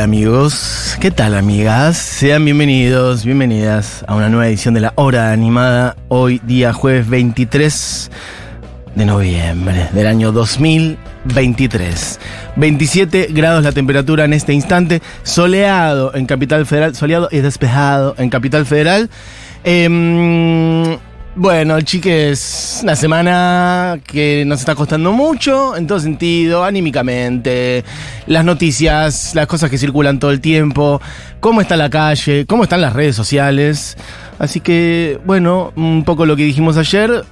amigos? ¿Qué tal amigas? Sean bienvenidos, bienvenidas a una nueva edición de la hora animada. Hoy día jueves 23 de noviembre del año 2023. 27 grados la temperatura en este instante. Soleado en Capital Federal. Soleado y despejado en Capital Federal. Em, bueno, chiques, una semana que nos está costando mucho, en todo sentido, anímicamente, las noticias, las cosas que circulan todo el tiempo, cómo está la calle, cómo están las redes sociales. Así que, bueno, un poco lo que dijimos ayer,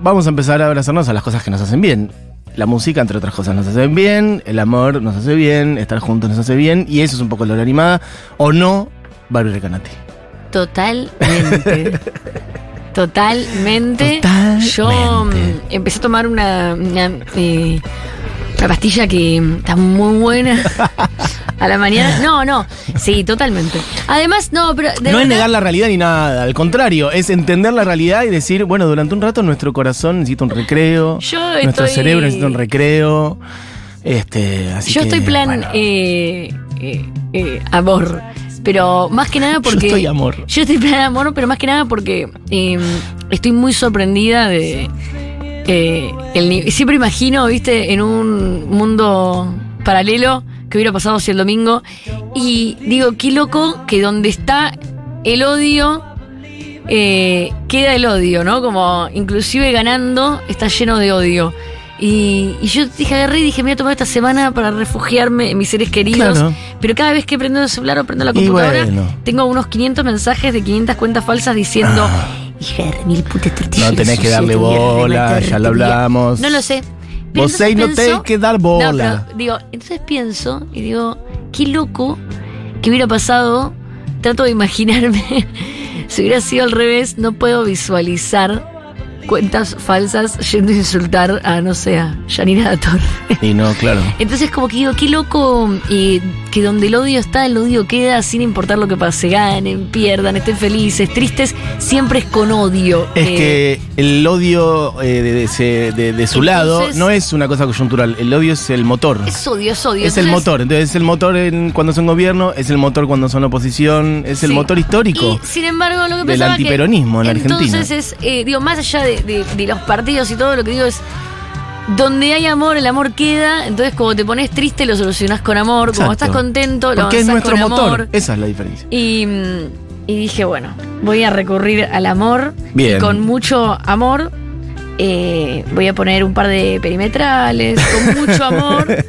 vamos a empezar a abrazarnos a las cosas que nos hacen bien. La música, entre otras cosas, nos hace bien, el amor nos hace bien, estar juntos nos hace bien, y eso es un poco la hora animada, o no, Barbie Recanati. Totalmente. Totalmente. Totalmente. Yo mm, empecé a tomar una, una, eh, una pastilla que está muy buena a la mañana. No, no. Sí, totalmente. Además, no, pero. no es negar la realidad ni nada, al contrario, es entender la realidad y decir, bueno, durante un rato nuestro corazón necesita un recreo, Yo nuestro estoy- cerebro necesita un recreo. Este, así Yo que, estoy plan bueno, eh, eh, eh, amor. Pero más que nada porque. estoy amor. Yo estoy plan amor, pero más que nada porque eh, estoy muy sorprendida de. eh, el siempre imagino, viste, en un mundo paralelo que hubiera pasado si el domingo. Y digo, qué loco que donde está el odio. eh, queda el odio, ¿no? Como inclusive ganando está lleno de odio. Y, y yo dije, agarré y dije, me voy a tomar esta semana para refugiarme en mis seres queridos. Claro. Pero cada vez que prendo el celular o prendo la computadora, bueno. tengo unos 500 mensajes de 500 cuentas falsas diciendo, hija de mil puta tortilla. Ah. No tenés que darle bola, ya lo te voy a-". hablamos. No lo sé. Pero Vos seis no tenés que dar bola. No, digo, entonces pienso y digo, qué loco que hubiera pasado. Trato de imaginarme. si hubiera sido al revés, no puedo visualizar cuentas falsas yendo a insultar a, no sé, a Janina Dator. Y no, claro. Entonces como que digo, qué loco eh, que donde el odio está, el odio queda sin importar lo que pase, ganen, pierdan, estén felices, tristes, siempre es con odio. Es Eh, que el odio eh, de, de ese- de- de su lado no es una cosa coyuntural, el odio es el motor. Es odio, es odio. Es el Entonces, motor, entonces es el motor en- cuando son gobierno, es el motor cuando son oposición, es el motor histórico. Y sin embargo, lo que del pensaba que antiperonismo en Argentina. Entonces es, eh, digo, más allá de, de- de los partidos y todo, lo que digo es. Donde hay amor, el amor queda. Entonces, como te pones triste, lo solucionás con amor. Como estás contento, lo Porque es nuestro con motor, amor. esa es la diferencia. Y, mm, y dije, bueno, voy a recurrir al amor. Bien. Y con mucho amor. eh, voy a poner un par de perimetrales. Con mucho amor.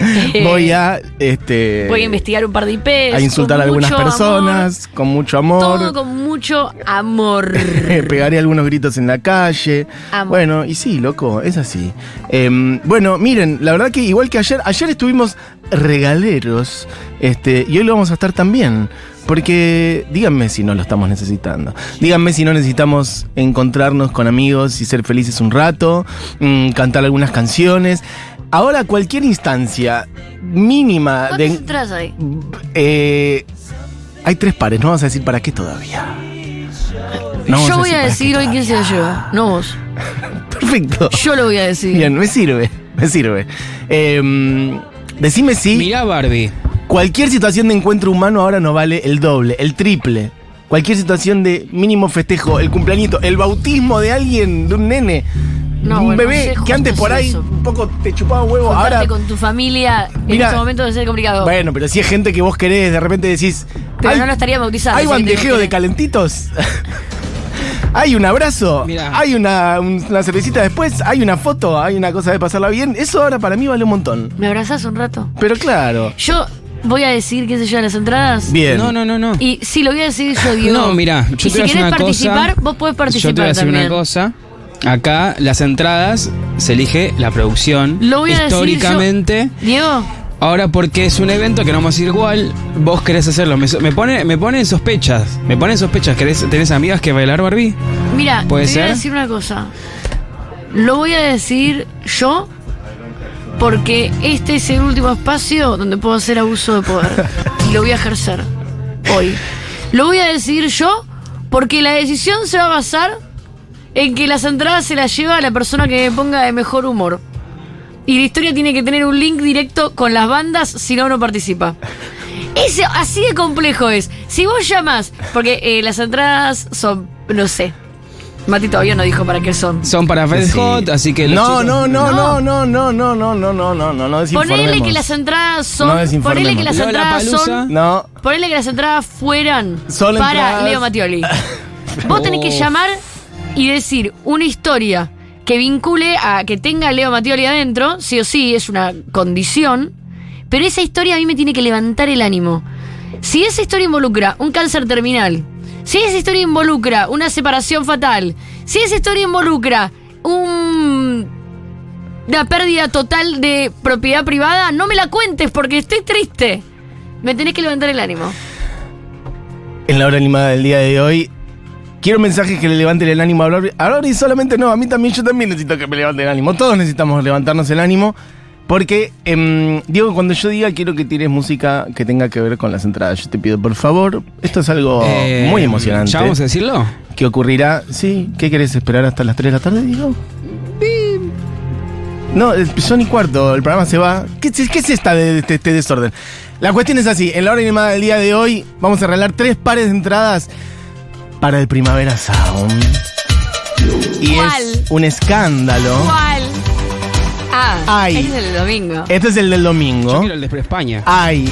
voy a este voy a investigar un par de IPs. a insultar a algunas personas con mucho amor, todo con mucho amor. Pegaré algunos gritos en la calle. Amor. Bueno, y sí, loco, es así. Em, bueno, miren, la verdad que igual que ayer, ayer estuvimos regaleros, este, y hoy lo vamos a estar también. Porque díganme si no lo estamos necesitando. Díganme si no necesitamos encontrarnos con amigos y ser felices un rato, mm, cantar algunas canciones. Ahora cualquier instancia mínima ¿Cuántas de... entradas hay? Eh, hay tres pares, no vamos a decir para qué todavía. No Yo voy a decir hoy quién se todavía. lleva, no vos. Perfecto. Yo lo voy a decir. Bien, me sirve, me sirve. Em, decime si Mirá Barbie. cualquier situación de encuentro humano ahora no vale el doble, el triple. Cualquier situación de mínimo festejo, el cumpleañito, el bautismo de alguien, de un nene, No, un bueno, bebé no sé, que antes por ahí eso. un poco te chupaba huevo. Juntarte Ahora, con tu familia en Mira, este momento debe ser complicado. bueno, pero si es gente que vos querés, de repente decís. pero "Ay, no lo estaría bautizando. ¿Hay bandejeo de calentitos? ¿Hay un abrazo? Mirá. ¿Hay una, un- una cervecita después? ¿Hay una foto? ¿Hay una cosa de pasarla bien? Eso ahora para mí vale un montón. ¿Me abrazás un rato? Pero claro. Yo voy a decir quién se lleva las entradas. Bien. No, no, no, no. Y sí, lo voy a decir yo, digo. No, mirá, yo y te si voy a decir querés participar, cosa. vos podés participar Yo te voy a decir también. una cosa. Acá las entradas se elige la producción. Lo voy a decir Históricamente. Diego, Ahora porque es un evento que no vamos a ir igual, vos querés hacerlo. Me, me pone, me pone en sospechas. Me pone en sospechas. ¿Querés, ¿Tenés amigas que bailar Barbie? mira, ¿Puede te voy a ser? decir una cosa. Lo voy a decir yo porque este es el último espacio donde puedo hacer abuso de poder. y lo voy a ejercer hoy. Lo voy a decir yo Porque la decisión se va a basar en que las entradas se las lleva a la persona que me ponga de mejor humor. Y la historia tiene que tener un link directo con las bandas, si no, no participa. Ese, así de complejo es. Si vos llamas, porque eh, las entradas son, no sé. Mati todavía no dijo para qué son. Son para Fred Sí. Hot, así que No, chicos- no, no, No. no, no, no, no, no, no, no, no, no. Ponele que las entradas son. No ponele que las entradas son. No, Ponele que las entradas fueran Son para entradas- Leo Mattioli. Vos tenés que llamar y decir una historia que vincule a que tenga a Leo Mattioli adentro, sí o sí, es una condición, pero esa historia a mí me tiene que levantar el ánimo. Si esa historia involucra un cáncer terminal, si esa historia involucra una separación fatal, si esa historia involucra un una pérdida total de propiedad privada, no me la cuentes porque estoy triste. Me tenés que levantar el ánimo. en la hora animada del día de hoy. Quiero mensajes que le levanten el ánimo a Lori. A Lori solamente no, a mí también, yo también necesito que me levante el ánimo. Todos necesitamos levantarnos el ánimo. Porque, em, Diego, cuando yo diga quiero que tires música que tenga que ver con las entradas, yo te pido por favor, esto es algo Eh, muy emocionante. ¿Ya vamos a decirlo? que ocurrirá. Sí, ¿qué querés esperar hasta las 3 de la tarde, Diego? No, eh, son y cuarto, el programa se va. ¿Qué, es- qué es esta de, este, este desorden? La cuestión es así, en la hora animada del día de hoy vamos a regalar tres pares de entradas para el Primavera Sound. Y ¿Cuál? es un escándalo. ¿Cuál? Ah, Ay. ese es el domingo. Este es el del Yo domingo. quiero el de España. Hay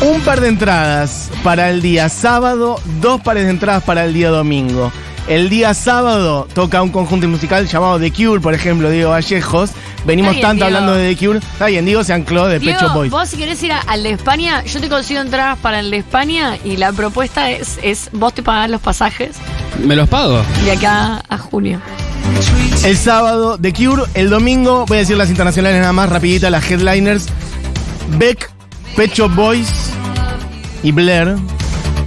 un par de entradas para el día sábado, dos pares de entradas para el día domingo. El día sábado toca un conjunto musical llamado The Cure, por ejemplo, Diego Vallejos. Venimos bien, tanto Diego. hablando de The Cure. Está bien, Diego se ancló de Diego, Pecho Boys. vos si querés ir a- al de España, yo te consigo entradas para el de España y la propuesta es, es vos te pagás los pasajes ¿Me los pago? de acá a junio. El sábado The Cure, el domingo, voy a decir las internacionales nada más, rapidita, las headliners. Beck, Pecho Boys y Blair.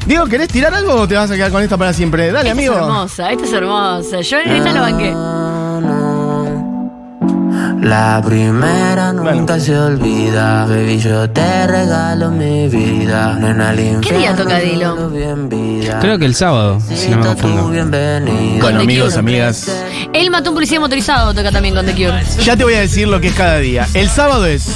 Diego, ¿querés tirar algo o te vas a quedar con esta para siempre? Dale, esta amigo. es hermosa, esta es hermosa. Yo en esta lo banqué. La primera nunca Bueno. se olvida, baby, yo te regalo mi vida. Nena, ¿Qué día toca yo Dilo? Creo que el sábado, si no me confundo. The amigos, Cure. amigas. Él mató un policía motorizado, toca también con The Cure. Ya te voy a decir lo que es cada día. El sábado es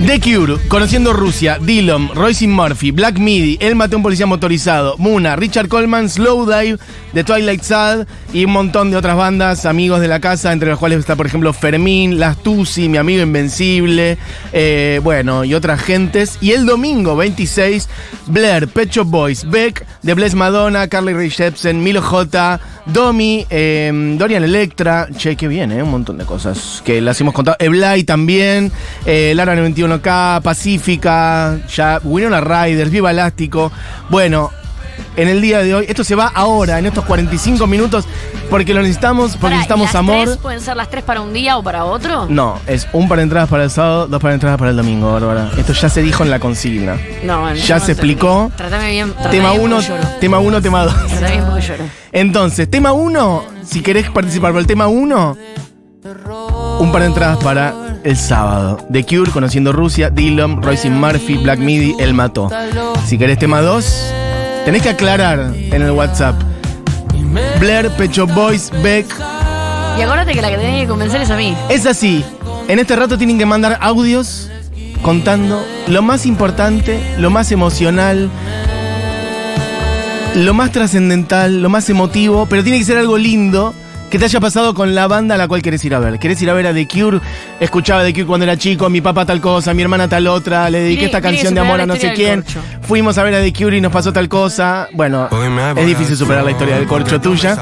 The Cure, Conociendo Rusia, Dillon, Royce Murphy, Black Midi, El Mateo un Policía Motorizado, Muna, Richard Coleman, Slow Dive, The Twilight Sad y un montón de otras bandas, amigos de la casa, entre los cuales está, por ejemplo, Fermín, Las Tusi, Mi Amigo Invencible, eh, bueno, y otras gentes. Y el domingo 26, Blair, Pet Shop Boys, Beck, The Bless Madonna, Carly Rae Jepsen, Milo J, Domi, eh, Dorian Electra, che, qué bien, eh, un montón de cosas que las hemos contado. Eblay también, eh, Lara 91K, Pacífica, ya, Winona Riders, Viva Elástico. Bueno, en el día de hoy, esto se va ahora, en estos 45 minutos, porque lo necesitamos, porque Pará, ¿y necesitamos las amor. tres ¿Pueden ser las tres para un día o para otro? No, es un par de entradas para el sábado, dos par de entradas para el domingo, Bárbara. Esto ya se dijo en la consigna. No, bueno, Ya se no sé. explicó. Trátame bien. Tema bien 1, porque lloro. tema 1, tema 2. Trátame bien porque lloro. Entonces, tema 1, si querés participar por el tema 1, un par de entradas para el sábado. The Cure, Conociendo Rusia, Dillon, Royce Murphy, Black Midi, El Mató. Si querés tema 2, tenés que aclarar en el WhatsApp. Blair, Pecho Boys, Beck. Y acuérdate que la que tenés que convencer es a mí. Es así. En este rato tienen que mandar audios contando lo más importante, lo más emocional, lo más trascendental, lo más emotivo, pero tiene que ser algo lindo que te haya pasado con la banda a la cual querés ir a ver. ¿Querés ir a ver a The Cure? Escuchaba The Cure cuando era chico, mi papá tal cosa, mi hermana tal otra, le dediqué esta canción de amor a no sé quién. Fuimos a ver a The Cure y nos pasó tal cosa. Bueno, es difícil superar la historia del corcho tuya.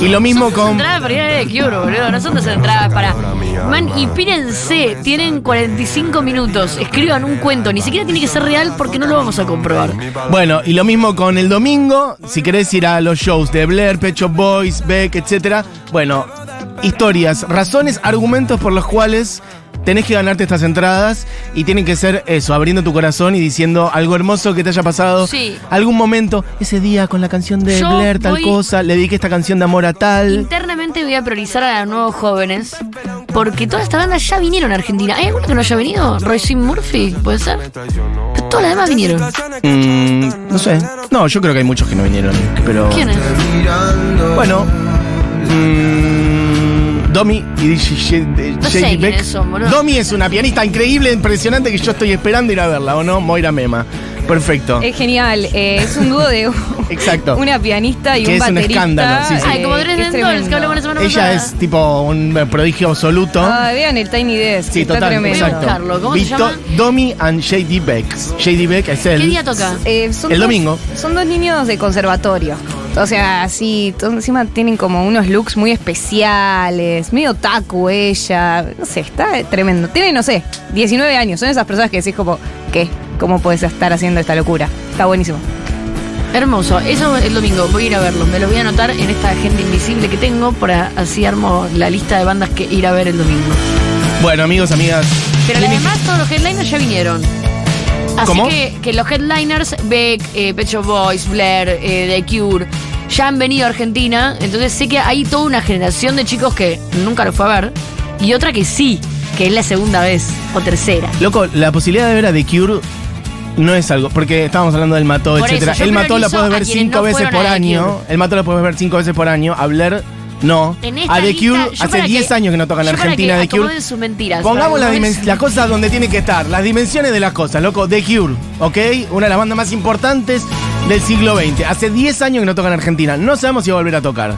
Y lo mismo Son con... entradas para ir a The Cure, boludo. No son dos entradas para. Man, y pírense, tienen 45 minutos. Escriban un cuento. Ni siquiera tiene que ser real porque no lo vamos a comprobar. Bueno, y lo mismo con el domingo, si querés ir a los shows de Blair, Pet Shop Boys, Beck, etc. Bueno, historias, razones, argumentos por los cuales tenés que ganarte estas entradas y tienen que ser eso, abriendo tu corazón y diciendo algo hermoso que te haya pasado. Sí. Algún momento, ese día con la canción de Yo Blair, tal voy- cosa, le dediqué esta canción de amor a tal. Internamente voy a priorizar a los nuevos jóvenes porque toda esta banda ya vinieron a Argentina. ¿Hay alguno que no haya venido? Royce Murphy, ¿puede ser? Pero Todas las demás vinieron. Mm, no sé. No, yo creo que hay muchos que no vinieron. Pero. ¿Quiénes? Bueno. mm, Domi y DJ No sé JD Beck. son. Domi es una pianista increíble, impresionante que yo estoy esperando ir a verla, ¿o no? Moira Mema. Perfecto. Es genial. eh, es un dúo de Exacto. una pianista y Que un es un baterista. escándalo, sí, sí. Ay, como Dresden es Dolls, que hablamos la semana Ella pasada. es tipo un prodigio absoluto. Ah, vean el Tiny Desk. sí, está total, tremendo. Exacto. buscarlo. ¿Cómo se llama? Domi and JD Beck. JD Beck es él. ¿Qué día toca? Eh, son El dos- domingo. Son dos niños de conservatorio. O sea, sí, to- encima tienen como unos looks muy especiales, medio taku ella, no sé, está tremendo. Tiene, no sé, 19 años, son esas personas que decís como, ¿qué? ¿Cómo puedes estar haciendo esta locura? Está buenísimo. Hermoso. Eso el domingo. Voy a ir a verlos. Me los voy a anotar en esta agenda invisible que tengo para así armo la lista de bandas que ir a ver el domingo. Bueno, amigos, amigas. Pero además todos los headliners ya vinieron. Así ¿Cómo? que, que los headliners, Beck, eh, Pet Shop Boys, Blair, eh, The Cure, ya han venido a Argentina. Entonces sé que hay toda una generación de chicos que nunca lo fue a ver. Y otra que sí, que es la segunda vez o tercera. Loco, la posibilidad de ver a The Cure no es algo, porque estábamos hablando del Mató, Por etcétera. eso, El Mató la puedes ver cinco no veces por año. El Mató la puedes ver cinco veces por año. A Blair, no. En esta A The lista, Cure, yo hace para 10 que- años que no tocan en yo para Argentina que The Cure. acomoden sus mentiras. Pongamos para las, que dimen- acomoden las cosas donde tiene que estar, las dimensiones de las cosas, loco. The Cure, ¿ok? Una de las bandas más importantes del siglo XX. Hace 10 años que no tocan en Argentina. No sabemos si va a volver a tocar.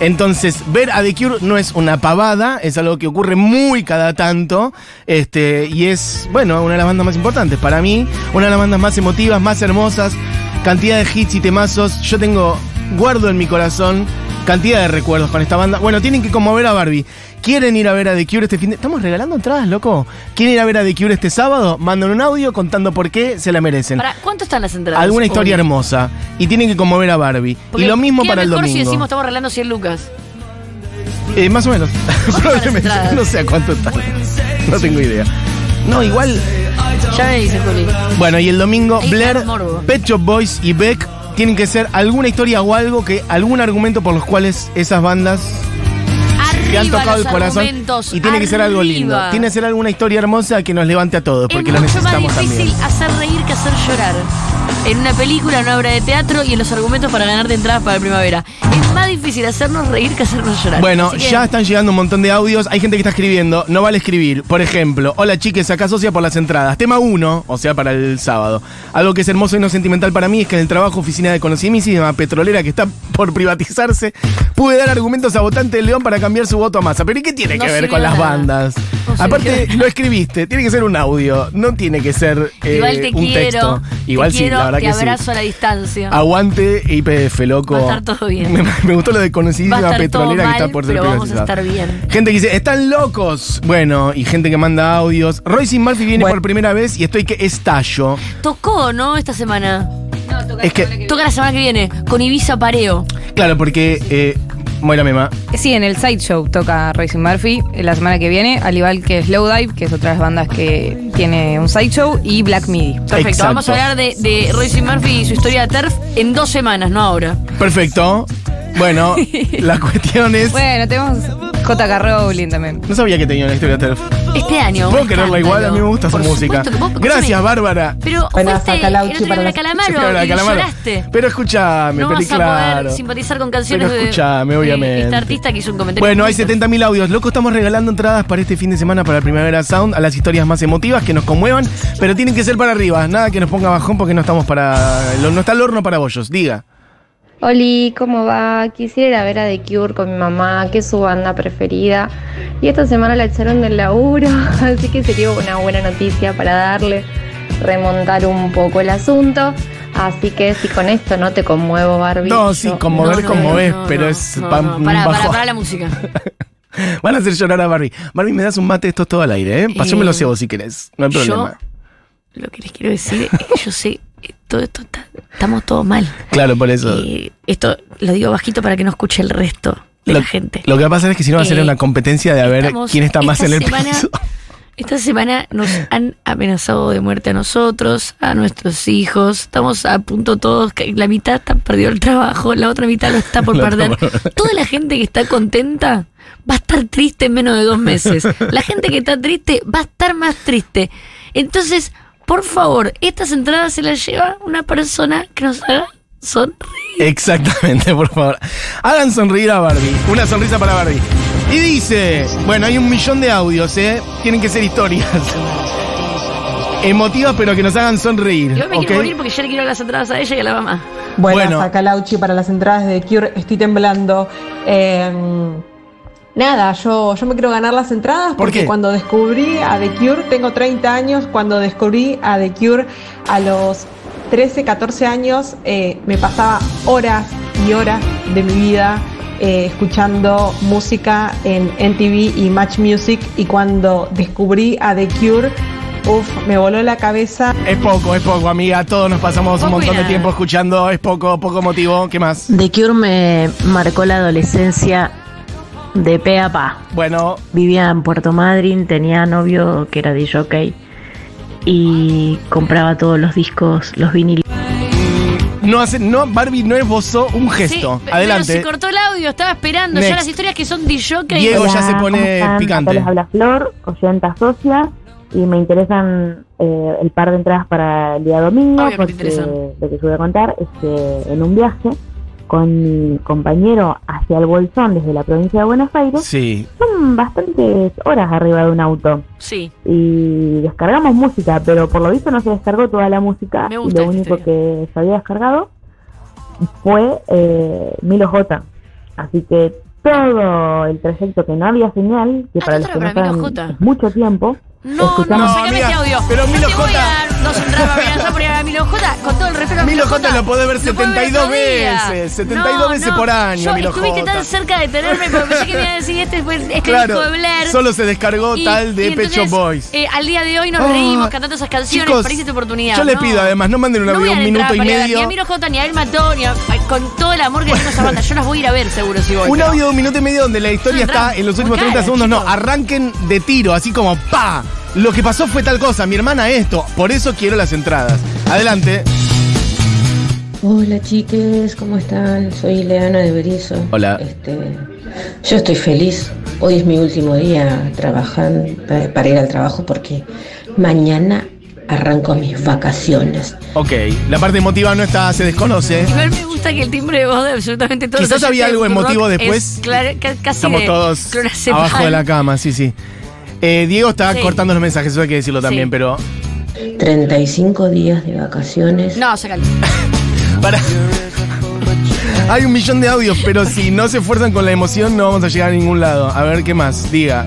Entonces, ver a The Cure no es una pavada, es algo que ocurre muy cada tanto. Este, y es, bueno, una de las bandas más importantes. Para mí, una de las bandas más emotivas, más hermosas. Cantidad de hits y temazos. Yo tengo, guardo en mi corazón cantidad de recuerdos con esta banda. Bueno, tienen que conmover a Barbie. ¿Quieren ir a ver a The Cure este fin de ¿Estamos regalando entradas, loco? ¿Quieren ir a ver a The Cure este sábado? Mandan un audio contando por qué se la merecen. Para, ¿Cuánto están las entradas? Alguna historia Obvio. hermosa. Y tienen que conmover a Barbie. Porque y lo mismo para el mejor domingo. si decimos estamos regalando 100 lucas. Eh, más o menos. Probablemente. No sé a cuánto está. No tengo idea. No, igual. Ya me dice Juli. Bueno, y el domingo, Blair. Pet Shop Boys y Beck tienen que ser alguna historia o algo que. algún argumento por los cuales esas bandas te han tocado el corazón. Y tiene que ser algo lindo. Tiene que ser alguna historia hermosa que nos levante a todos, porque es lo mucho más necesitamos difícil también. hacer reír que hacer llorar. En una película, en una obra de teatro y en los argumentos para ganarte entradas para la primavera. Es más difícil hacernos reír que hacernos llorar. Bueno, que- ya están llegando un montón de audios. Hay gente que está escribiendo. No vale escribir. Por ejemplo, hola chiques, acá socia por las entradas. Tema 1, o sea, para el sábado. Algo que es hermoso y no sentimental para mí es que en el trabajo oficina de conocimiento petrolera que está por privatizarse, pude dar argumentos a votante de León para cambiar su voto a masa. Pero ¿y qué tiene No que ver con las bandas? No Aparte, lo escribiste. Tiene que ser un audio. No tiene que ser eh, Igual te un quiero. texto. Igual te sí, quiero, la verdad te que sí. abrazo a la distancia. Aguante IPF, loco. Va a estar todo bien. Me, me gustó lo de conocidísima petrolera que está por ser pero vamos a estar bien. Gente que dice, están locos. Bueno, y gente que manda audios. Royce Murphy viene Bueno. por primera vez y estoy que estallo. Tocó, ¿no? Esta semana. Es que, Toca la semana que viene con Ibiza Pareo. claro, porque. Eh, Moira Mema. Sí, en el Sideshow toca Racing Murphy eh, la semana que viene, al igual que Slowdive, que es otra de las bandas que tiene un Sideshow, y Black Midi. Perfecto. Exacto. Vamos a hablar de, de Royce Murphy y su historia de TERF en dos semanas, no ahora. Perfecto. Bueno, la cuestión es. Bueno, tenemos JK Rowling también. No sabía que tenía una historia TERF. Este año. Puedo quererla igual, a mí me gusta su música. supuesto que vos- Gracias, Bárbara. Pero Buenas, fuiste el otro día para a la los- Calamaro Calamaro, y Calamaro. lloraste. Pero escúchame, no pero vas a claro. poder simpatizar con canciones Pero de- escúchame, de, obviamente. este artista que hizo un comentario. Bueno, hay bonito. 70.000 audios. Loco, estamos regalando entradas para este fin de semana para Primavera Sound a las historias más emotivas que nos conmuevan, pero tienen que ser para arriba. Nada que nos ponga bajón porque no estamos para. lo- No está el horno para bollos. Diga. Oli, ¿cómo va? Quisiera ir a ver a The Cure con mi mamá, que es su banda preferida. Y esta semana la echaron del laburo, así que sería una buena noticia para darle, remontar un poco el asunto. Así que si con esto no te conmuevo, Barbie. No, sí, yo- conmover No, no, como no, es, no, pero es no, pa- no. un Para, para, bajón. para la música. Van a hacer llorar a Barbie. Barbie, me das un mate, esto es todo al aire, ¿eh? Pásamelo Eh, cebo si querés. No hay yo- problema. Lo que les quiero decir es que yo sé, todo esto está- estamos todos mal. Claro, por eso. Y esto lo digo bajito para que no escuche el resto de Lo, la gente. lo que va a pasar es que si no va a ser Eh, una competencia de a ver Estamos- quién está más en el semana- piso. Esta semana nos han amenazado de muerte a nosotros, a nuestros hijos. Estamos a punto todos, la mitad está perdido el trabajo, la otra mitad lo está por Lo perder. por- Toda la gente que está contenta va a estar triste en menos de dos meses. La gente que está triste va a estar más triste. Entonces, Por favor, estas entradas se las lleva una persona que nos haga sonreír. Exactamente, por favor. Hagan sonreír a Barbie. Una sonrisa para Barbie. Y dice, bueno, hay un millón de audios, ¿eh? Tienen que ser historias. Emotivas, pero que nos hagan sonreír. Yo me quiero morir porque ya le quiero las entradas a ella y a la mamá. Buenas, Bueno. acá Lauchi para las entradas de Cure. Estoy temblando. Eh, nada, yo, yo me quiero ganar las entradas ¿Por porque qué? cuando descubrí a The Cure, tengo 30 años, cuando descubrí a The Cure a los 13, 14 años, eh, me pasaba horas y horas de mi vida eh, escuchando música en NTV y Match Music y cuando descubrí a The Cure, uff, me voló la cabeza. Es poco, es poco, amiga. Todos nos pasamos un montón de tiempo escuchando. Es poco, poco motivo. ¿Qué más? The Cure me marcó la adolescencia de pe a pa. Bueno, Vivía en Puerto Madryn, tenía novio que era DJ y compraba todos los discos, los vinilos. no hace, no, Barbie no esbozó un gesto. Sí, pero Adelante. se cortó el audio, estaba esperando. Next. Ya las historias que son DJ. Diego ya se pone picante. Les habla Flor, oyenta socia, y me interesan eh, el par de entradas para el día domingo, Obvio que te porque lo que yo voy a contar es que en un viaje con mi compañero hacia el Bolsón desde la provincia de Buenos Aires, Sí. son bastantes horas arriba de un auto. Sí. y descargamos música, pero por lo visto no se descargó toda la música Me y gusta lo esta único historia. que se había descargado fue eh, Milo J. Así que todo el trayecto que no había señal, que Ah, para los que no saben mucho tiempo, No, Escuchamos- no, No, sacame este audio. pero No Milo te voy J. a dar dos entradas para ir allá por ir a Milo J. Con todo el respeto a Milo Milo J lo podés ver Lo 72 otro día. veces, 72 veces por año, Yo Milo estuviste J. tan cerca de tenerme porque pensé que me iba a decir este, este Claro, disco de Blair. solo se descargó Y- tal de entonces, Boys. eh, al día de hoy nos Ah, reímos cantando esas canciones. chicos, Parece tu oportunidad. yo les pido, además, no manden un audio un minuto y medio. Ni a Miro J, ni a El Matón, ni a- con todo el amor que tengo a esa banda. Yo las voy a ir a ver seguro si voy. Un audio de un minuto y medio donde la historia está en los últimos 30 cara, segundos. No, arranquen de tiro, así como ¡pa! Lo que pasó fue tal cosa, mi hermana esto, por eso quiero las entradas. Adelante. Hola chiques, ¿cómo están? Soy Leana de Berizo. Hola. Este, yo estoy feliz. Hoy es mi último día trabajando pa- para ir al trabajo porque mañana arranco mis vacaciones. Ok, la parte emotiva no está, se desconoce. Igual me gusta que el timbre de voz de absolutamente todos. Quizás había algo emotivo es después. ca- casi Estamos de todos abajo de la cama, sí, sí. Eh, Diego está Sí. cortando los mensajes, eso hay que decirlo también, Sí. pero 35 días de vacaciones. No, sacalo. para. Hay un millón de audios, pero si no se esfuerzan con la emoción no vamos a llegar a ningún lado. A ver qué más, diga.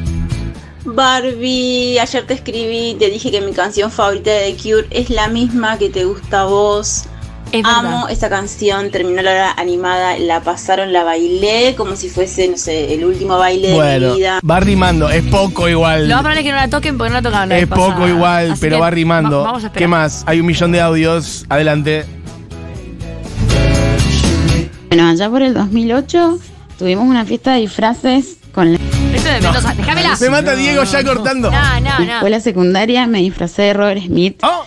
Barbie, ayer te escribí, te dije que mi canción favorita de The Cure es la misma que te gusta a vos. Es Amo verdad. esa canción, terminó la hora animada, la pasaron, la bailé como si fuese, no sé, el último baile de mi vida. va rimando, es poco igual. Lo más probable es que no la toquen porque no la tocaban la Es pasada. poco igual, Así pero va rimando. va- vamos a esperar. ¿Qué más? Hay un millón de audios. Adelante. Bueno, allá por el 2008 tuvimos una fiesta de disfraces con la Esto es de Mendoza, déjamela. Me mata Diego ya cortando. No, no, no. escuela secundaria, me disfracé de Robert Smith. Oh,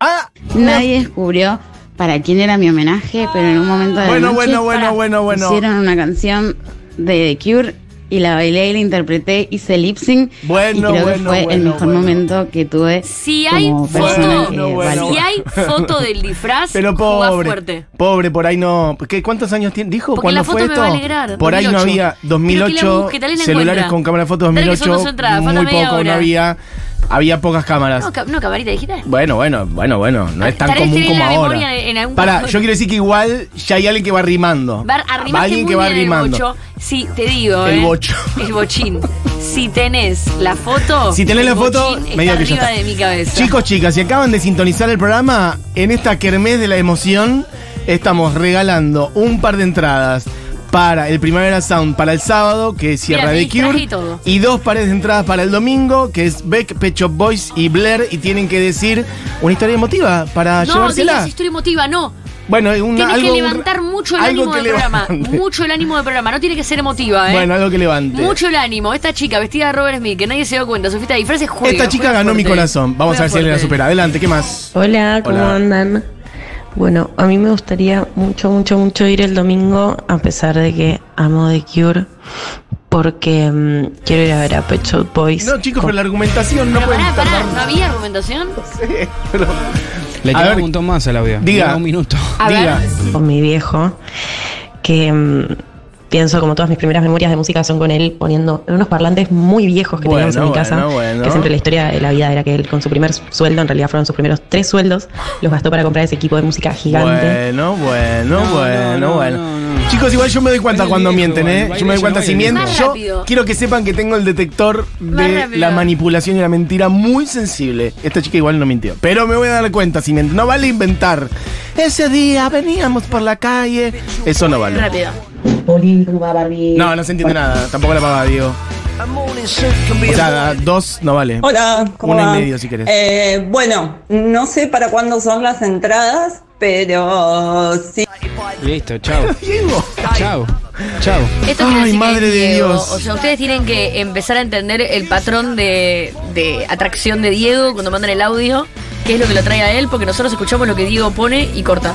ah, Nadie descubrió para quién era mi homenaje, pero en un momento de la bueno, noche bueno, bueno, bueno, bueno. pusieron una canción de The Cure y la bailé y la interpreté, hice lip sync Bueno, y creo que bueno, fue el bueno, mejor bueno. momento que tuve Si hay como foto, que Bueno, si hay foto del disfraz, Pero pobre. fuerte. Pobre, por ahí no. ¿Qué, ¿Cuántos años tiene? ¿Dijo? Porque ¿Cuándo la foto fue me esto? va a alegrar, Por ahí no 2008. había. Pero que la 2008, busque, la celulares encuentra. con cámara de fotos Dale que son 2008. dos entradas, falta muy poco, no había. Había pocas cámaras. No, ca- no camarita digital. Bueno, bueno, bueno, bueno. No es tan Tal vez común como la ahora. memoria en- en algún Para, cajón. yo quiero decir que igual ya hay alguien que va rimando. Va, arrimaste alguien muy que va bien el rimando. bocho. Sí, te digo, El eh. bocho. El bochín. Si tenés la foto. Si tenés el la foto, bochín está que ya arriba está. de mi cabeza. Chicos, chicas, si acaban de sintonizar el programa, en esta kermés de la emoción, estamos regalando un par de entradas para el Primavera Sound para el sábado, que te The distraje Cure, y dos pares de entradas para el domingo, que es Beck, Pet Shop Boys y Blair, y tienen que decir una historia emotiva para no, llevársela. digas historia emotiva, no. Bueno, una, Tienes algo, que levantar mucho el ánimo del programa. Mucho el ánimo del programa. No tiene que ser emotiva, ¿eh? Bueno, algo que levante. Mucho el ánimo. Esta chica vestida de Robert Smith, que nadie se dio cuenta, su fiesta de disfraces juega. Esta chica juega ganó mi fuerte. corazón. Vamos Juega a ver si alguien la fuerte. supera. Adelante, ¿qué más? Hola, ¿cómo Hola. andan? Bueno, a mí me gustaría mucho, mucho, mucho ir el domingo, a pesar de que amo The Cure, porque mm, quiero ir a ver a Pet Shop Boys. No, chicos, pero la argumentación no Pero puede pará, pará, tardar. ¿no había argumentación? Pero, Le queda un montón más al audio. diga. Un minuto. A diga. ver. con mi viejo, que mm, pienso como todas mis primeras memorias de música son con él poniendo en unos parlantes muy viejos que Bueno, teníamos en mi casa, bueno, que siempre la historia de la vida era que él con su primer sueldo, en realidad fueron sus primeros tres sueldos, los gastó para comprar ese equipo de música gigante. Bueno, bueno, No, bueno, no, no, bueno. no, no. Chicos, igual yo me doy cuenta cuando viejo, mienten, ¿eh? Yo me doy cuenta si mienten. Yo rápido. quiero que sepan que tengo el detector de la manipulación y la mentira muy sensible. Esta chica igual no mintió. Pero me voy a dar cuenta si mienten. No vale inventar. Ese día veníamos por la calle. Eso no vale. Rápido. No, no se entiende nada. Tampoco la paga, Diego. O sea, dos no vale. Hola, ¿cómo Uno va? y medio si querés. Eh, bueno, no sé para cuándo son las entradas, pero sí. Listo, chao. Diego. Chao. Chao. Esto Ay, que madre de Diego. Dios. O sea, ustedes tienen que empezar a entender el patrón de, de atracción de Diego cuando mandan el audio, qué es lo que lo trae a él, porque nosotros escuchamos lo que Diego pone y corta.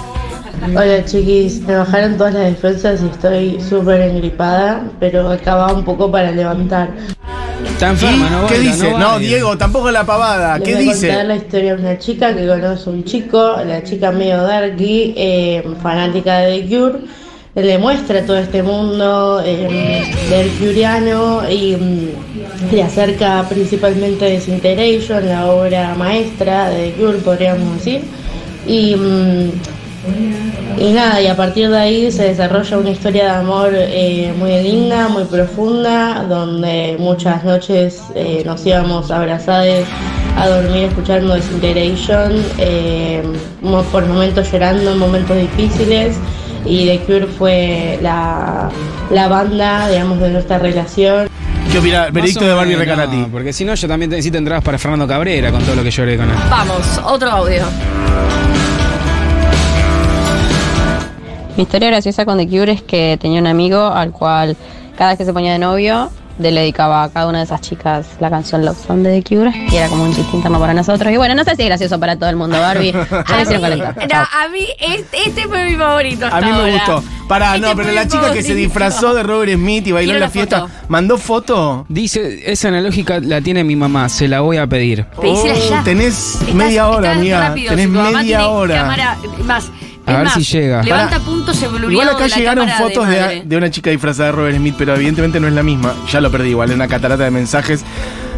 Hola chiquis, me bajaron todas las defensas y estoy súper engripada, pero acaba un poco para levantar. Está enferma, no ¿Qué baila, dice? no baila. Diego, tampoco la pavada. Les ¿Qué voy a contar dice? la historia de una chica que conoce a un chico, la chica medio darky, eh, fanática de The Cure. Le muestra todo este mundo eh, del curiano y mm, le acerca principalmente Disintegration, la obra maestra de The Cure, podríamos decir. Y, mm, y nada, y a partir de ahí se desarrolla una historia de amor eh, muy linda, muy profunda, donde muchas noches eh, nos íbamos abrazados a dormir escuchando Disintegration, eh, por momentos llorando, en momentos difíciles. Y The Cure fue la, la banda, digamos, de nuestra relación. ¿Qué opina? Veredicto de Barbie Recanati. no, porque si no, yo también necesito entradas para Fernando Cabrera con todo lo que lloré con él. Vamos, otro audio. Mi historia graciosa con The Cure es que tenía un amigo al cual cada vez que se ponía de novio le dedicaba a cada una de esas chicas la canción Love Song de The Cure y era como un chiste interno para nosotros. Y bueno, no sé si es gracioso para todo el mundo, Barbie. Ya me hicieron no, a mí este, este fue mi favorito. hasta A mí me ahora. gustó. Pará, Este no, pero la chica que se disfrazó de Robert Smith y bailó Quiero en la la fiesta, foto. ¿mandó foto? Dice, esa analógica la tiene mi mamá, se la voy a pedir. Oh. Tenés Estás- media hora, amiga. rápido, tenés media tiene hora. cámara- más, A es ver más, si llega. Levanta puntos Igual acá de la llegaron fotos de, de una chica disfrazada de Robert Smith, pero evidentemente no es la misma. Ya lo perdí igual, en una catarata de mensajes.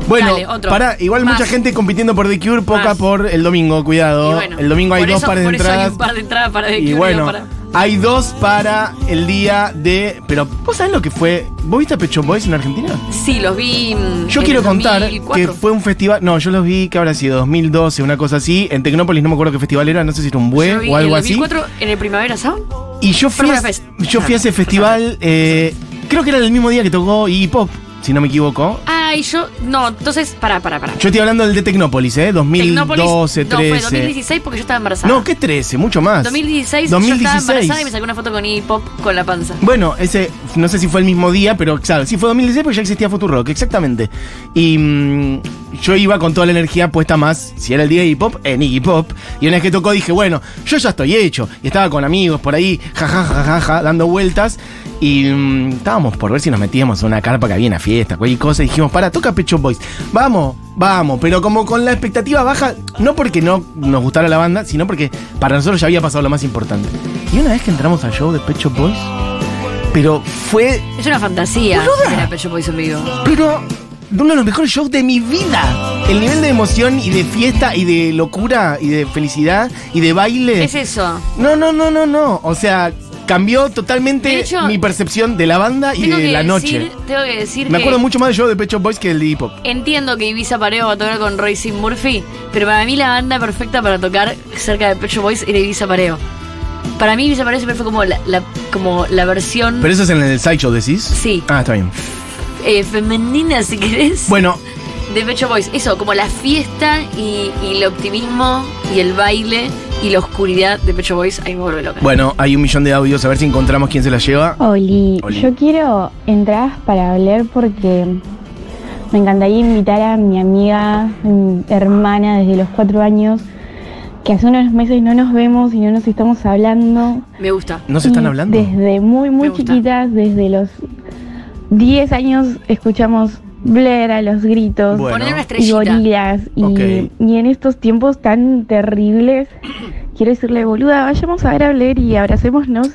Bueno, Dale, pará, igual Más. mucha gente compitiendo por The Cure, poca Más. por el domingo, cuidado. Bueno, el domingo hay dos eso- pares de hay entradas. un par de entradas para The Y bueno, para- hay dos para el día de. Pero, ¿vos sabés lo que fue? ¿Vos viste a Pet Shop Boys en Argentina? Sí, los vi. mm, Yo en quiero el contar 2004. que fue un festival. No, yo los vi, que habrá sido? 2012, una cosa así. En Tecnópolis no me acuerdo qué festival era, no sé si era un Yo bue vi o algo en el así. 2004 en el Primavera Sound. Y yo fui, a, Primavera Fest. yo fui a ese festival, eh, creo que era el mismo día que tocó Iggy Pop, si no me equivoco. Ay, yo. No, entonces, pará, pará, pará. Yo estoy hablando del de Tecnópolis, ¿eh? 2012, Tecnópolis. No, fue 13. 2016 porque yo estaba embarazada. No, ¿qué 13? Mucho más. 2016, yo estaba 2016. embarazada y me saqué una foto con Iggy Pop con la panza. Bueno, ese, no sé si fue el mismo día, pero claro, sí fue 2016 porque ya existía Futurock, exactamente. Y mm, yo iba con toda la energía puesta más, si era el día de Iggy Pop, en Iggy Pop. Y una vez que tocó dije, bueno, yo ya estoy hecho. Y estaba con amigos por ahí, jajajaja, ja, ja, ja, dando vueltas. Y mm, estábamos por ver si nos metíamos a una carpa que había una fiesta, cualquier cosa. Y dijimos, para, toca Pecho Boys. Vamos, vamos. Pero como con la expectativa baja, no porque no nos gustara la banda, sino porque para nosotros ya había pasado lo más importante. Y una vez que entramos al show de Pecho Boys, pero fue Es una fantasía Boluda. ver a Pecho Boys en vivo. pero uno de los mejores shows de mi vida. El nivel de emoción y de fiesta y de locura y de felicidad y de baile. Es eso. No, no, no, no, no. O sea, cambió totalmente De hecho, mi percepción de la banda y Tengo de que la decir, noche. Tengo que decir Me que acuerdo mucho más del show de Pecho Boys que del de hip hop. entiendo que Ibiza Pareo va a tocar con Royce Murphy, pero para mí la banda perfecta para tocar cerca de Pecho Boys era Ibiza Pareo. Para mí Ibiza Pareo siempre fue como la, la- como la versión Pero eso es en el sideshow, decís. Sí. Ah, está bien. eh, femenina, si querés, Bueno, de Pecho Boys. Eso, como la fiesta y, y el optimismo y el baile y la oscuridad de Pecho Boys, ahí me vuelve loca. bueno, hay un millón de audios. A ver si encontramos quién se la lleva. Oli, Oli. yo quiero entradas para hablar porque me encantaría invitar a mi amiga, mi hermana desde los cuatro años, que hace unos meses no nos vemos y no nos estamos hablando. Me gusta. ¿No se están hablando? Desde muy, muy chiquitas, desde los 10 años escuchamos Blair a los gritos Bueno. Poner y gorilas. Y, Ok. y en estos tiempos tan terribles, quiero decirle, boluda, vayamos a ver a Blair y abracémonos y,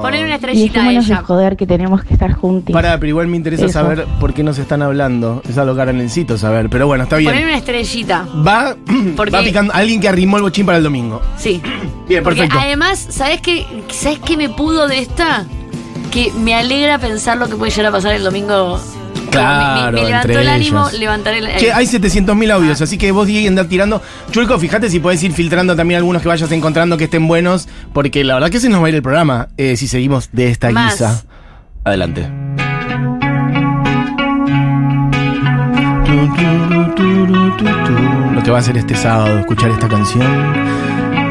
Poner una y estrellita a dejémonos de joder que tenemos que estar juntos. Para, pero igual me interesa Eso. saber por qué nos están hablando. Es algo que ahora necesito saber. Pero bueno, está Poner bien. una estrellita. Va, Porque- va picando alguien que arrimó el bochín para el domingo. Sí. Bien, Porque perfecto. además, ¿sabes qué, ¿sabes qué me pudo de esta? Que me alegra pensar lo que puede llegar a pasar el domingo. Claro, me, me levantó entre el ánimo, ellas. levantaré el Che, hay 700.000 audios, así que vos, Diego, andar tirando. Chulco, fíjate si podés ir filtrando también algunos que vayas encontrando que estén buenos, porque la verdad que se nos va a ir el programa eh, si seguimos de esta Más. guisa. Adelante. Lo que va a hacer este sábado, escuchar esta canción.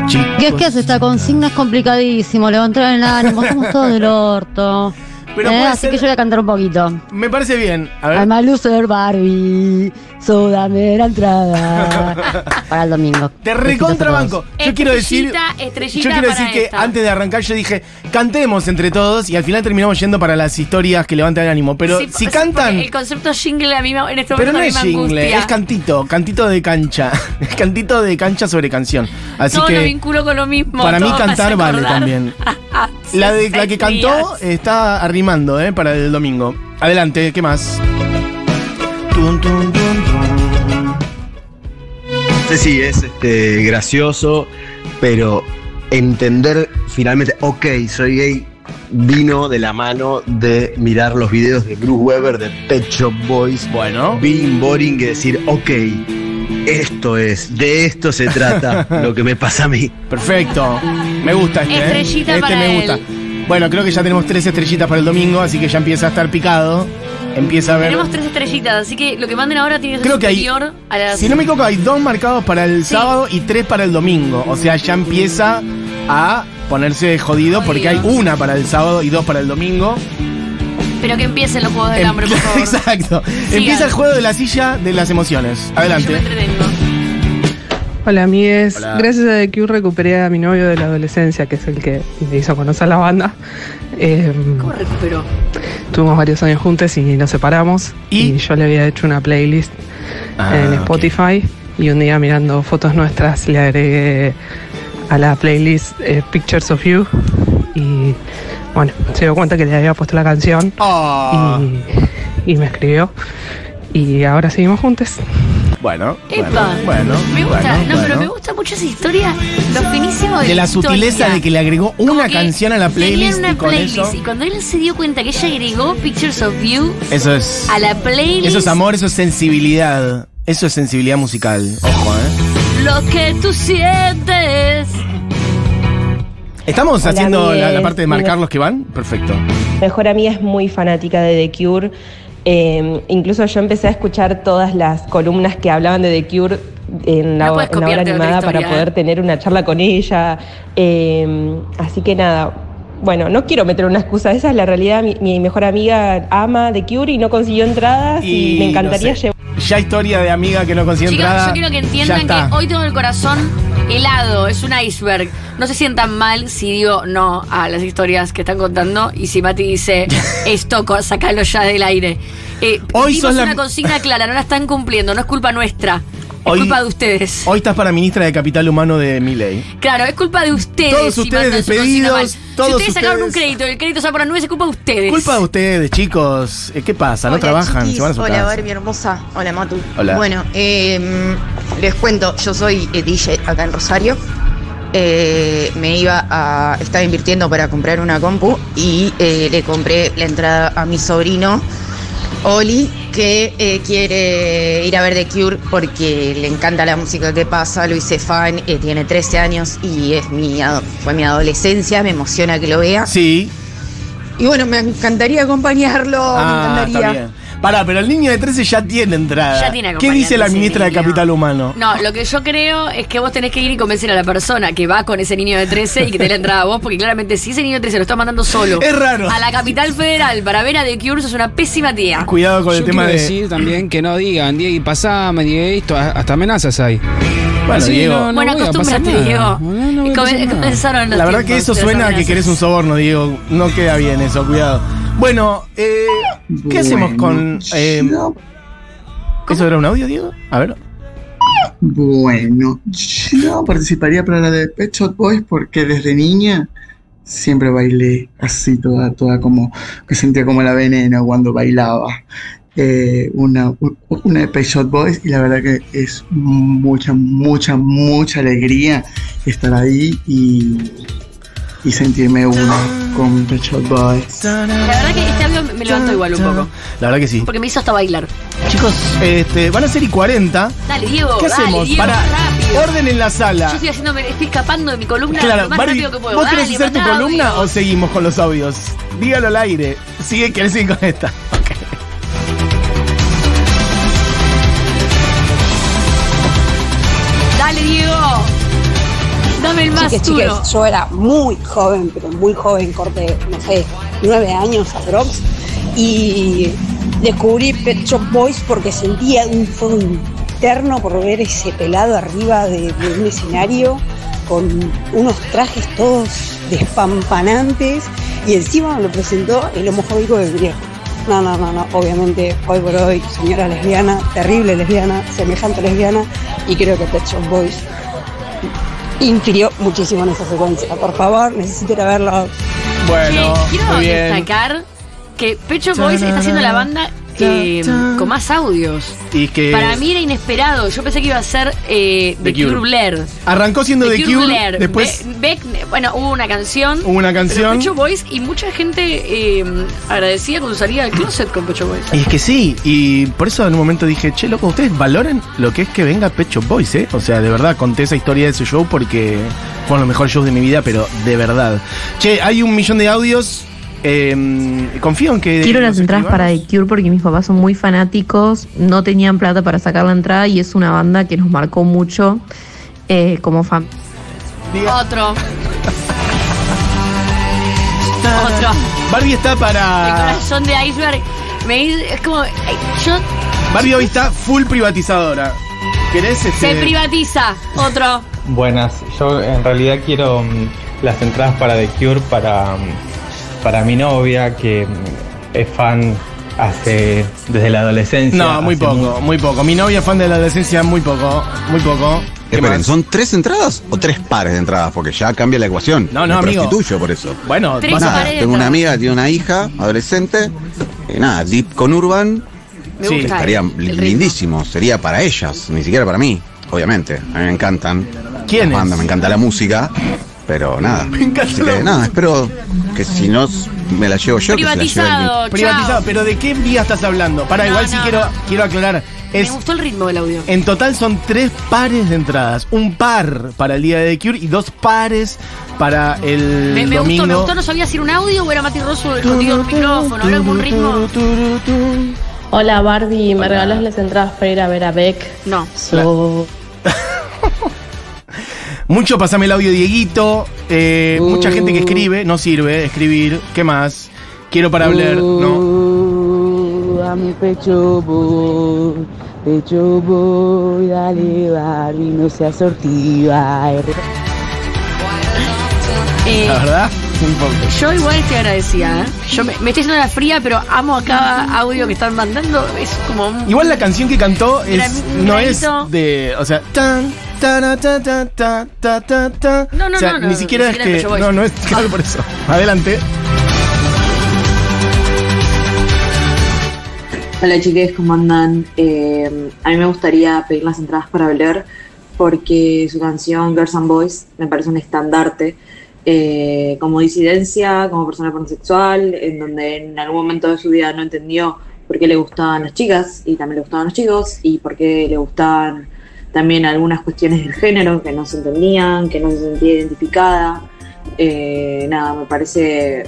Chicos. ¿Qué es que hace esta consigna? Es complicadísimo, levantar el ánimo, estamos todos del orto. Pero Eh, así ser- que yo voy a cantar un poquito. Me parece bien. A ver. I'm a loser Barbie, so dame la entrada para el domingo. Te recontrabanco. Yo quiero decir. Estrellita, estrellita Yo quiero para decir que esta. antes de arrancar yo dije, cantemos entre todos y al final terminamos yendo para las historias que levantan el ánimo. Pero Sí, si sí, cantan. El concepto jingle a mí me- en este Pero momento no a mí es jingle, angustia. es cantito, cantito de cancha. Es cantito de cancha sobre canción. Así todo lo que vinculo con lo mismo. para mí cantar vale también. la de la que cantó está arrimando, eh, para el domingo. Adelante, ¿qué más? Tun, si es este, gracioso, pero entender finalmente, ok, soy gay, vino de la mano de mirar los videos de Bruce Weber de Pet Shop Boys. Bueno. Being boring y decir, ok, esto es, de esto se trata lo que me pasa a mí. Perfecto. Me gusta este, ¿eh? Estrellita Este para me él. gusta. Bueno, creo que ya tenemos tres estrellitas para el domingo, así que ya empieza a estar picado. Empieza a ver. Tenemos tres estrellitas, así que lo que manden ahora tiene que ser Creo que hay- superior a las. Si no me equivoco, hay dos marcados para el sábado y tres para el domingo. O sea, ya empieza a ponerse jodido porque hay una para el sábado y dos para el domingo. Pero que empiecen los juegos del Em- hambre, por favor. Exacto. Empieza el juego de la silla de las emociones. Adelante. Hola amigues, Hola. gracias a The Cure recuperé a mi novio de la adolescencia, que es el que me hizo conocer la banda. Eh, ¿Cómo recuperó? tuvimos varios años juntos y nos separamos. ¿Y? yo le había hecho una playlist Ah, en. Spotify y un día mirando fotos nuestras le agregué a la playlist eh, Pictures of You y bueno, se dio cuenta que le había puesto la canción Ah. y, y me escribió y ahora seguimos juntos. Bueno, Epa. bueno, Me gusta, bueno, no, pero me gusta mucho esa historia, lo finísimo de, De la sutileza de que le agregó una canción a la playlist una y con playlist, eso. Y cuando él se dio cuenta que ella agregó Pictures of You Eso es. a la playlist, Eso es amor, eso es sensibilidad. Eso es sensibilidad musical. Ojo, ¿eh? lo que tú sientes. ¿Estamos Hola, haciendo la, parte de marcar los que van? Perfecto. Mejor amiga es muy fanática de The Cure. Eh, incluso yo empecé a escuchar todas las columnas que hablaban de The Cure en la, No puedes en la hora animada para poder ¿eh? tener una charla con ella. Eh, así que nada. Bueno, no quiero meter una excusa, esa es la realidad. Mi, mi mejor amiga ama The Cure y no consiguió entradas y, me encantaría no sé. llevar. Ya historia de amiga que no consigue Chicos, yo quiero que entiendan que hoy tengo el corazón helado, es un iceberg. No se sientan mal si digo no a las historias que están contando y si Mati dice esto, sacalo ya del aire. Eh, Hoy sos la- una consigna clara, no la están cumpliendo, no es culpa nuestra, es Hoy- culpa de ustedes. Hoy estás para ministra de Capital Humano de Miley. Claro, es culpa de ustedes. Todos si ustedes despedidos, todos si ustedes sacaron un crédito el crédito se va por las nubes, es culpa de ustedes. Culpa de ustedes, chicos. Eh, ¿Qué pasa? ¿No Hola, trabajan? chiquis. Se van a su Hola, casa. Barbie hermosa. Hola, Matu. Hola. Bueno, eh, les cuento, yo soy eh, DJ acá en Rosario. Eh, me iba a. Estaba invirtiendo para comprar una compu y eh, le compré la entrada a mi sobrino, Oli, que eh, quiere ir a ver The Cure porque le encanta la música que pasa. Lo hice fan, eh, tiene 13 años y es mi, fue mi adolescencia. Me emociona que lo vea. Sí. Y bueno, me encantaría acompañarlo. Ah, me está encantaría. bien. Pará, pero el niño de 13 ya tiene entrada. Ya tiene ¿Qué dice la ministra de. Capital Humano? No, lo que yo creo es que vos tenés que ir y convencer a la persona que va con ese niño de 13 y que te dé la entrada a vos, porque claramente si ese niño de 13 lo está mandando solo Es raro. a la capital federal para ver a The Cure, es una pésima tía. Cuidado con el tema de. decir también que no digan, Diego, pasame, Diego, esto, hasta amenazas hay. Bueno, Así Diego. no- no bueno, acostúmbrate. Diego. No, Y comenzaron los La verdad que eso suena a que querés un soborno, Diego. No queda bien eso, cuidado. Bueno, eh, ¿qué hacemos con. eh, ¿Eso era un audio, Diego? A ver. Bueno, yo participaría para la de Pet Shop Boys porque desde niña siempre bailé así, toda, toda como, me sentía como la veneno cuando bailaba. Eh, una, una de Pet Shop Boys y la verdad que es mucha, mucha, mucha alegría estar ahí y, y sentirme uno con Pet Shop Boys. La verdad que este audio me levantó igual un poco. La verdad que sí. Porque me hizo hasta bailar. Chicos, este, van a ser y 40. Dale, Diego. ¿Qué dale, hacemos? Diego, Para rápido. orden en la sala. Yo estoy haciendo, me estoy escapando de mi columna Claro, lo más Barbie, rápido que puedo. ¿vos Dale, querés hacer tu columna audio. o seguimos con los audios? Dígalo al aire. Sigue, ¿querés seguir con esta? Dame el más Chiques, duro. chiques, yo era muy joven, pero muy joven, corte, no sé, nueve años aprox, y descubrí Pet Shop Boys porque sentía un fuego interno por ver ese pelado arriba de, de un escenario con unos trajes todos despampanantes y encima me lo presentó el homofóbico del viejo. No, no, no, no, obviamente hoy por hoy, señora lesbiana, terrible lesbiana, semejante lesbiana, y creo que Pet Shop Boys infirió muchísimo en esa secuencia. Por favor, necesito ir a verlo. Bueno, quiero muy bien. destacar que Pecho Boys está haciendo la banda eh, con más audios. Y que Para mí era inesperado. Yo pensé que iba a ser eh, The The Cure. Blair. arrancó siendo The Cure, Blair. después Be- Beck- bueno, hubo una canción. Hubo una canción. Pecho Boys y mucha gente eh, agradecida con su salida del closet con Pecho Boys. Y es que sí, y por eso en un momento dije, che, loco, ustedes valoren lo que es que venga Pet Shop Boys, ¿eh? O sea, de verdad, conté esa historia de ese show porque fueron los mejores shows de mi vida, pero de verdad. Che, hay un millón de audios. Eh, confío en que. Quiero las entradas para. The Cure porque mis papás son muy fanáticos, no tenían plata para sacar la entrada y es una banda que nos marcó mucho eh, como fan. Otro. Otro. Barbie está El para. corazón de Iceberg. Me dice- es como. Yo. Barbie hoy está full privatizadora. ¿Querés este? Se privatiza. Otro. Buenas, yo en realidad quiero mm, las entradas para The Cure para, mm, para mi novia que es fan hace desde la adolescencia. No, muy poco, muy poco. Mi novia fan de la adolescencia, muy poco, muy poco. ¿Qué Esperen, más? ¿son tres entradas o tres pares de entradas? Porque ya cambia la ecuación. No, no, Me amigo. prostituyo por eso. Bueno, Tres Nada, pares tengo una amiga que tiene una hija adolescente. Y nada, Deep con Urban. Me que gusta estaría el- el ritmo. lindísimo. Sería para ellas, ni siquiera para mí, obviamente. A mí me encantan. ¿Quiénes? me encanta la música. Pero nada. Me encanta que nada, espero que si no me la llevo yo, que se la lleve Privatizado. el Privatizado, pero ¿de qué vía estás hablando? Para, No, igual sí no, quiero, quiero aclarar. Me gustó el ritmo del audio. en total son tres pares de entradas. Un par para el día de The Cure y dos pares para el Me, me domingo. gustó, me gustó. No sabía si era un audio o era Mati Rosso escondido en un micrófono. Habla con ritmo. Hola Barbie, ¿me regalas las entradas para ir a ver a Beck? No. So- Mucho pasame el audio, Dieguito. Eh, Mucha gente que escribe, no sirve escribir. ¿Qué más? Quiero para hablar, ¿no? Uh, a mi pecho voy, pecho voy, dale Barbie, no seas sortiva. Eh, La verdad, un poco. yo igual estoy agradecida. ¿eh? Yo me, me estoy haciendo la fría, pero amo a cada audio que están mandando. Es como un. Igual la canción que cantó es, Gran- no es de. O sea, tan. Ta, ta, ta, ta, ta, ta. No, no, o sea, no, no, ni no, siquiera ni es siquiera que. Boys. No, no es. Claro, por eso. Adelante. Hola chiques, ¿cómo andan? Eh, a mí me gustaría pedir las entradas para Blair porque su canción Girls and Boys me parece un estandarte eh, como disidencia, como persona pansexual, en donde en algún momento de su vida no entendió por qué le gustaban las chicas y también le gustaban los chicos y por qué le gustaban también algunas cuestiones del género que no se entendían, que no se sentía identificada. Eh, nada, me parece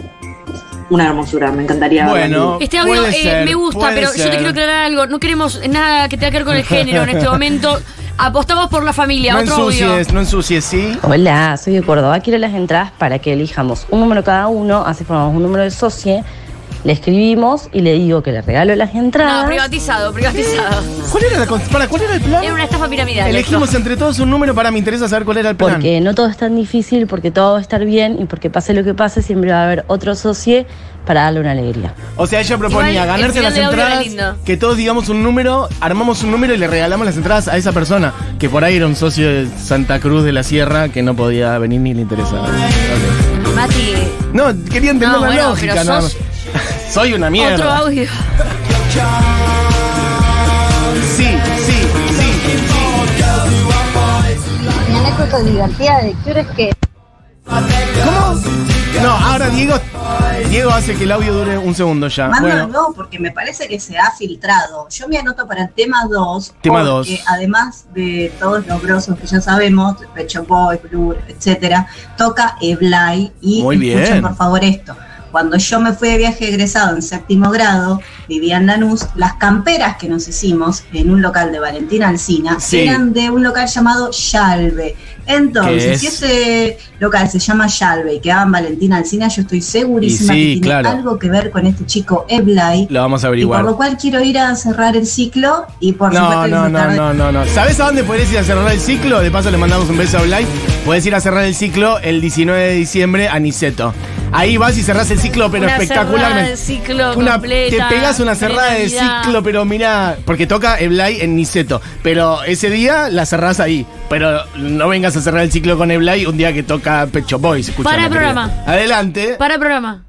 una hermosura, me encantaría vivo. Este audio puede eh, ser, me gusta, puede pero yo te quiero aclarar algo. No queremos nada que tenga que ver con el género en este momento. Apostamos por la familia. No Otro audio. ensucies, no ensucies, ¿sí? Hola, soy de Córdoba. Quiero las entradas para que elijamos un número cada uno, así formamos un número de socie Le escribimos y le digo que le regalo las entradas. No, privatizado, privatizado. ¿Cuál era, la, para, ¿Cuál era el plan? Era una estafa piramidal. Elegimos esto. entre todos un número para me interesa saber cuál era el plan. Porque no todo es tan difícil, porque todo va a estar bien y porque pase lo que pase, siempre va a haber otro socio para darle una alegría. O sea, ella proponía Igual, ganarse las entradas, que todos digamos un número, armamos un número y le regalamos las entradas a esa persona, que por ahí era un socio de Santa Cruz de la Sierra que no podía venir ni le interesaba. Mati, No, quería entender No, la bueno, lógica, pero nada sos- más. Soy una mierda. otro audio. Sí, sí, sí. Mi anécdota divertida de Cure es que ¿Cómo? No, ahora Diego, Diego hace que el audio dure un segundo ya. Mándalo Bueno, porque me parece que se ha filtrado. Yo me anoto para el tema 2. Tema porque dos. Además de todos los grosos que ya sabemos, Pecho Boy, Blur, etcétera, toca Eblay. Y Muy bien. escuchen por favor esto. Cuando yo me fui de viaje egresado en séptimo grado, vivía en Lanús, las camperas que nos hicimos en un local de Valentina Alcina Sí. eran de un local llamado Yalve. ¿Qué Entonces, es? si ese local se llama Yalve y quedaba en Valentina Alcina, yo estoy segurísima sí, que tiene claro. algo que ver con este chico Eblay. lo vamos a Y por averiguar. lo cual quiero ir a cerrar el ciclo y por No, supuesto no, no, no, no, no. ¿Sabes a dónde podés ir a cerrar el ciclo? De paso le mandamos un beso a Blay. Podés ir a cerrar el ciclo el 19 de diciembre a Niceto. Ahí vas y cerrás el ciclo, pero Una cerrada espectacularmente. de ciclo Una- completa, te pegas una cerrada de ciclo, pero mira, porque toca Eblay en Niceto. Pero ese día la cerrás ahí. Pero no vengas a cerrar el ciclo con Eblay un día que toca Pecho Boys. Para el querida. programa. Adelante. Para el programa.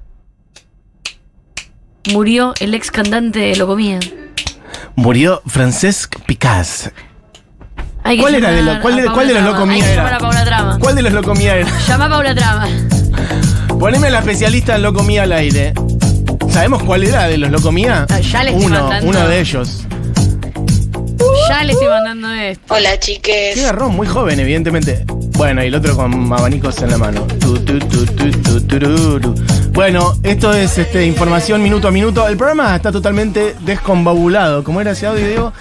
Murió el ex cantante de Locomía. Murió Francesc Picasso. Hay que ¿Cuál era de llamar lo- cuál a de- Paula cuál de los Trama. Locomía Hay que era? llamar a Paula Trama. ¿Cuál de los locomía era? Llama a Paula Trama. Poneme a la especialista en Locomía al aire. ¿Sabemos cuál era de los Locomía? Ah, ya le estoy uno, mandando. uno de ellos. Ya le estoy mandando esto. Hola chiques. Qué garrón, muy joven, evidentemente. Bueno, y el otro con abanicos en la mano. Tu, tu, tu, tu, tu, tururu. Bueno, esto es este, información minuto a minuto. El programa está totalmente descombabulado. ¿Cómo era ese audio, Diego?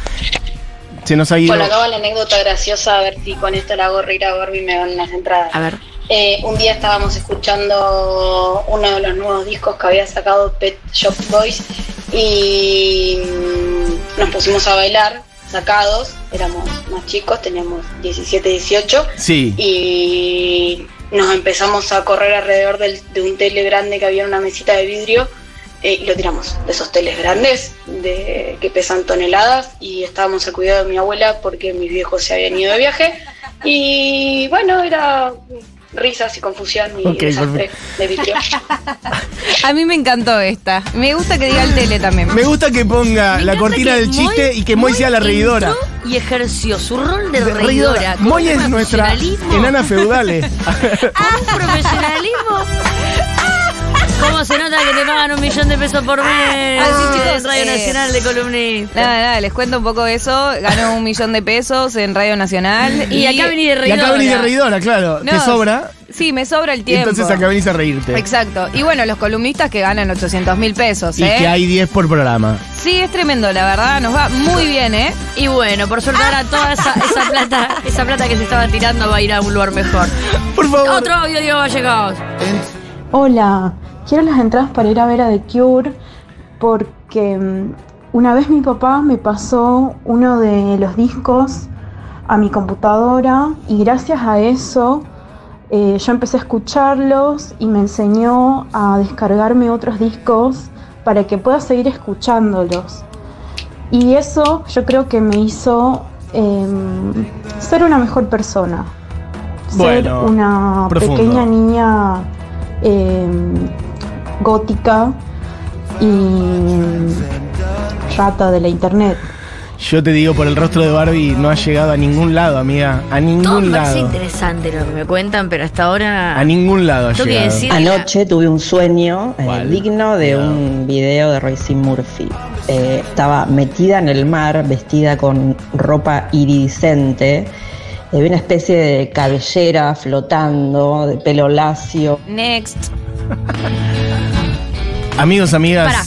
Se nos ha ido. Bueno, acá va la anécdota graciosa, a ver si con esto la hago reír a Barbie y me dan las entradas. A ver. Eh, un día estábamos escuchando uno de los nuevos discos que había sacado Pet Shop Boys y mm, nos pusimos a bailar sacados, éramos más chicos, teníamos 17, 18 Sí. y nos empezamos a correr alrededor del- de un tele grande que había en una mesita de vidrio eh, y lo tiramos, de esos teles grandes de, que pesan toneladas y estábamos al cuidado de mi abuela porque mis viejos se habían ido de viaje y bueno, era risas y confusión y Ok, desastre de vidrio. A mí me encantó esta. Me gusta que diga el tele también. Me gusta que ponga la cortina del chiste y que Moy sea la reidora. Y ejerció su rol de, De reidora. Moy es nuestra enana feudales. Un profesionalismo. ¿Cómo se nota que te pagan un millón de pesos por mes? Así, en chicos, Radio eh, Nacional de columnista. Nada, nada, les cuento un poco eso. Ganó un millón de pesos en Radio Nacional. Y acá venís de Y reidora. acá venís de reidora, claro. Te No, sobra. Sí, me sobra el Y tiempo. entonces acá venís a reírte. Exacto. Y bueno, los columnistas que ganan 800 mil pesos, Y ¿eh? que hay 10 por programa. Sí, es tremendo, la verdad. Nos va muy bien, ¿eh? Y bueno, por suerte ahora toda esa, esa plata, esa plata que se estaba tirando va a ir a un lugar mejor. Por favor. Otro audio, Diego Vallecaos. Hola, quiero las entradas para ir a ver a The Cure porque mm, una vez mi papá me pasó uno de los discos a mi computadora y gracias a eso eh, yo empecé a escucharlos y me enseñó a descargarme otros discos para que pueda seguir escuchándolos. Y eso yo creo que me hizo em, ser una mejor persona. Ser Bueno, una profundo. pequeña niña em, gótica y rata de la internet. Yo te digo, por el rostro de Barbie no ha llegado a ningún lado, amiga. A Todo ningún me parece lado. interesante lo que me cuentan, pero hasta ahora. A ningún lado ha Tengo que llegado. decir- Anoche tuve un sueño eh, digno de un video de Royce Murphy. Eh, estaba metida en el mar, vestida con ropa iridiscente. Había una especie de cabellera flotando, de pelo lacio. Next. Amigos, amigas. Pará.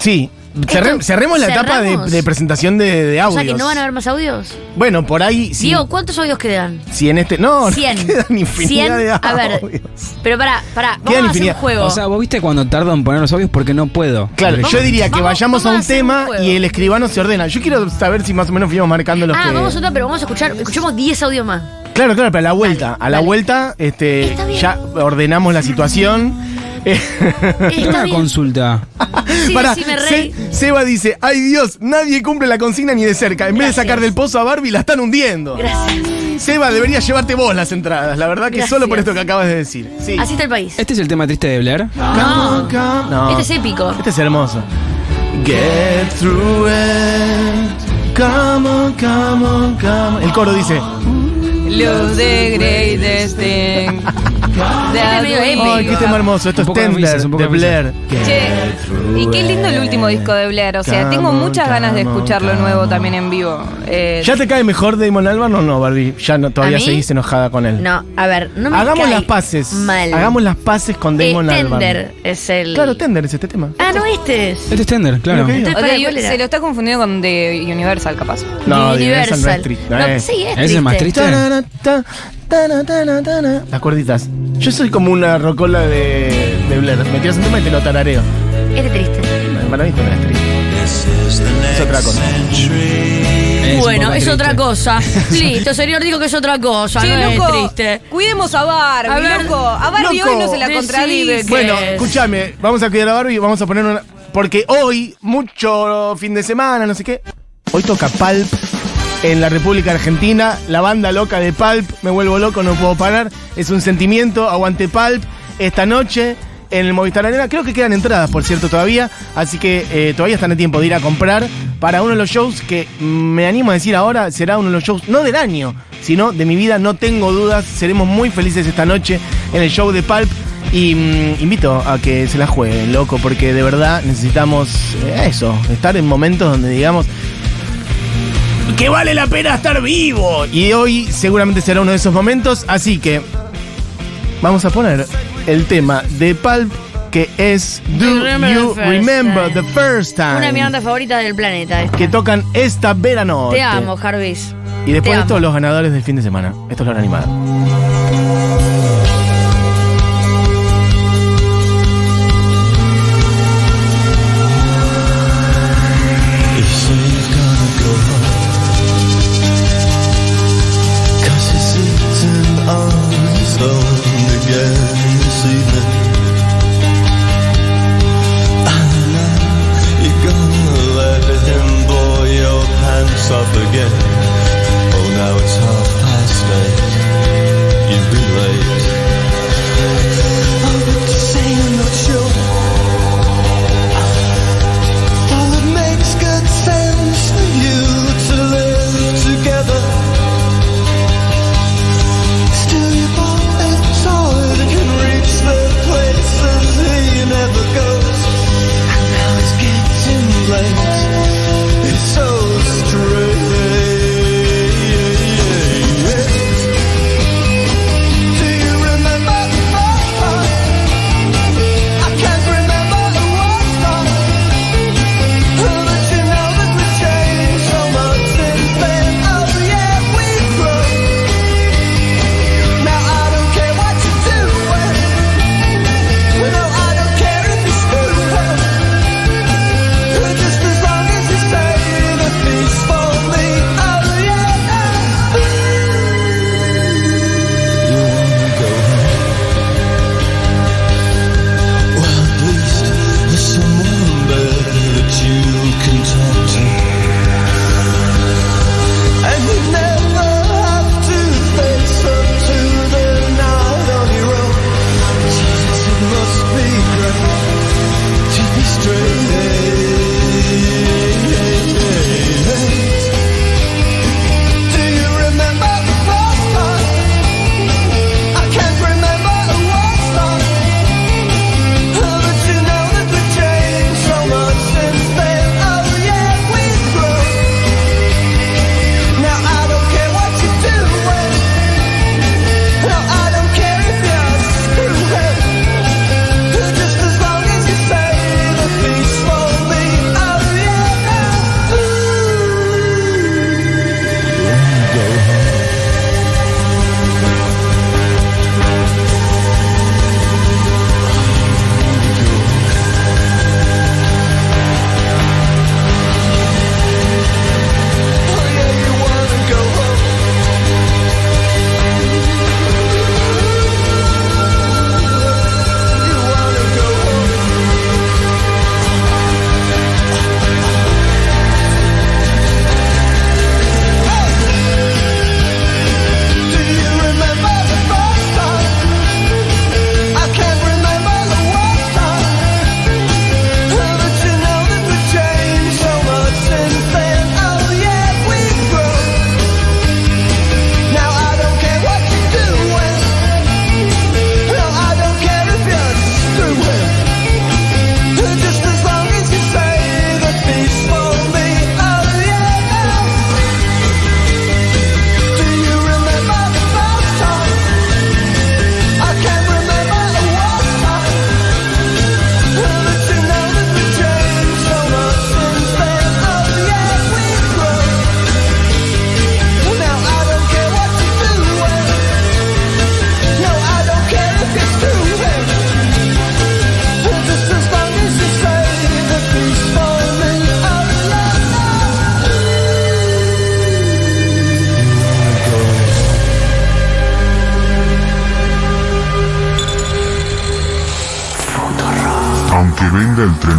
Sí, cerre- cerremos la etapa de, cerramos. de presentación de, de O audios. sea que no van a haber más audios. Bueno, por ahí. Si, Diego, ¿cuántos audios quedan? si en este. No, 100. no quedan infinidad 100. de A ver, audios. pero para, para, vamos Quedan a hacer un infinidad. juego. O sea, vos viste cuando tardo en poner los audios porque no puedo. Claro, Porque- yo diría que vamos- vamos a a un hacer un tema juego. y el escribano se ordena. Yo quiero saber si más o menos fuimos marcando los ah, que. vamos a otra, pero vamos a escuchar, escuchemos 10 audios más. Claro, claro, pero a la vuelta. a la dale. vuelta, este, ya ordenamos la situación. Tengo Está una consulta. Sí, Pará, decime, Rey. Se- Seba dice, ay Dios, nadie cumple la consigna ni de cerca. En vez de Gracias. sacar del pozo a Barbie, la están hundiendo. Gracias. Seba, deberías llevarte vos las entradas. La verdad que Gracias. solo por esto que acabas de decir. Sí. Así está el país. ¿Este es el tema triste de Blair? No. No. Este es épico. Este es hermoso. Get through it. Come on, come on, come on. El coro dice. Love the greatest thing. Es medio épico. Ay, qué tema hermoso. Esto es Tender de. Blair. Che, y qué lindo el último disco de Blair. O sea, Come tengo on, muchas ganas de come on, escuchar lo come nuevo también en vivo. Eh, ¿Ya te cae mejor Damon Albarn o no, Barbie? Ya no, todavía seguís enojada con él. No, a ver, no me Hagamos cae las paces. Mal. Hagamos las paces con Eh, Damon Albarn. Tender es el. Claro, Tender es este tema. Ah, no, este es. Este es Tender, claro. Se lo está confundiendo con The Universal, capaz. No, De Universal no es triste, no No, es. sí, es ¿Ese es el más triste. ta, tana, tana, tana. Las cuerditas. Yo soy como una rocola de, de Blair. Me tiras un tema y te lo tarareo. Este triste. Para mí no es triste. Es otra cosa. Es bueno, es triste. otra cosa. Listo, señor dijo que es otra cosa, Che, no loco, es triste. Cuidemos a Barbie, A ver, loco. A Barbie loco, hoy no se la contradice. Bueno, es? escúchame. Vamos a cuidar a Barbie y vamos a poner una. Porque hoy, mucho fin de semana, no sé qué. Hoy toca Pulp en la República Argentina. La banda loca de Pulp. Me vuelvo loco, no puedo parar. Es un sentimiento. Aguante Pulp. Esta noche en el Movistar Arena. Creo que quedan entradas, por cierto, todavía. Así que eh, todavía están a tiempo de ir a comprar para uno de los shows que me animo a decir ahora será uno de los shows, no del año, sino de mi vida. No tengo dudas. Seremos muy felices esta noche en el show de Pulp. Y mm, invito a que se la jueguen, loco, porque de verdad necesitamos eh, eso, estar en momentos donde digamos que vale la pena estar vivo. Y hoy seguramente será uno de esos momentos, así que vamos a poner el tema de Pulp que es Do Remember You the Remember time. the First Time? Una de mis bandas favoritas del planeta. esta. que tocan esta verano. Te amo, Jarvis. Y después Te de esto, amo. los ganadores del fin de semana. Esto es la hora animada.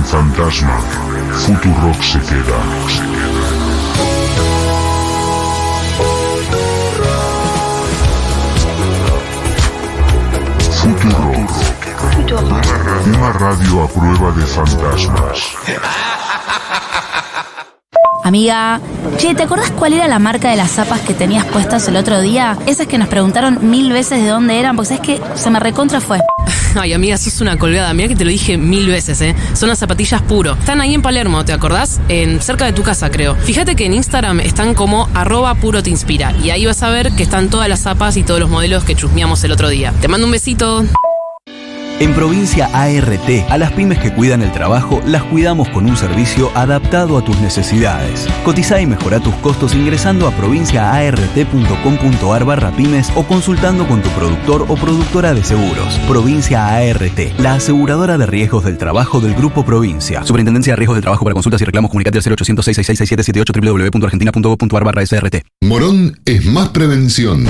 Fantasma, Futurock se queda. Futurock. Una radio a prueba de fantasmas. Amiga, che, ¿te acordás cuál era la marca de las zapas que tenías puestas el otro día? Esas que nos preguntaron mil veces de dónde eran, porque sabes que se me recontra fue. Ay, amiga, sos una colgada. Mira que te lo dije mil veces, ¿eh? Son las zapatillas puro. Están ahí en Palermo, ¿te acordás? En, cerca de tu casa, creo. Fíjate que en Instagram están como arroba puro te inspira. Y ahí vas a ver que están todas las zapas y todos los modelos que chusmeamos el otro día. Te mando un besito. En Provincia ART, a las pymes que cuidan el trabajo, las cuidamos con un servicio adaptado a tus necesidades. Cotiza y mejora tus costos ingresando a provinciaart.com.ar barra pymes o consultando con tu productor o productora de seguros. Provincia ART, la aseguradora de riesgos del trabajo del Grupo Provincia. Superintendencia de Riesgos del Trabajo para consultas y reclamos comunicate al 0800 666 www.argentina.gov.ar barra SRT. Morón es más prevención.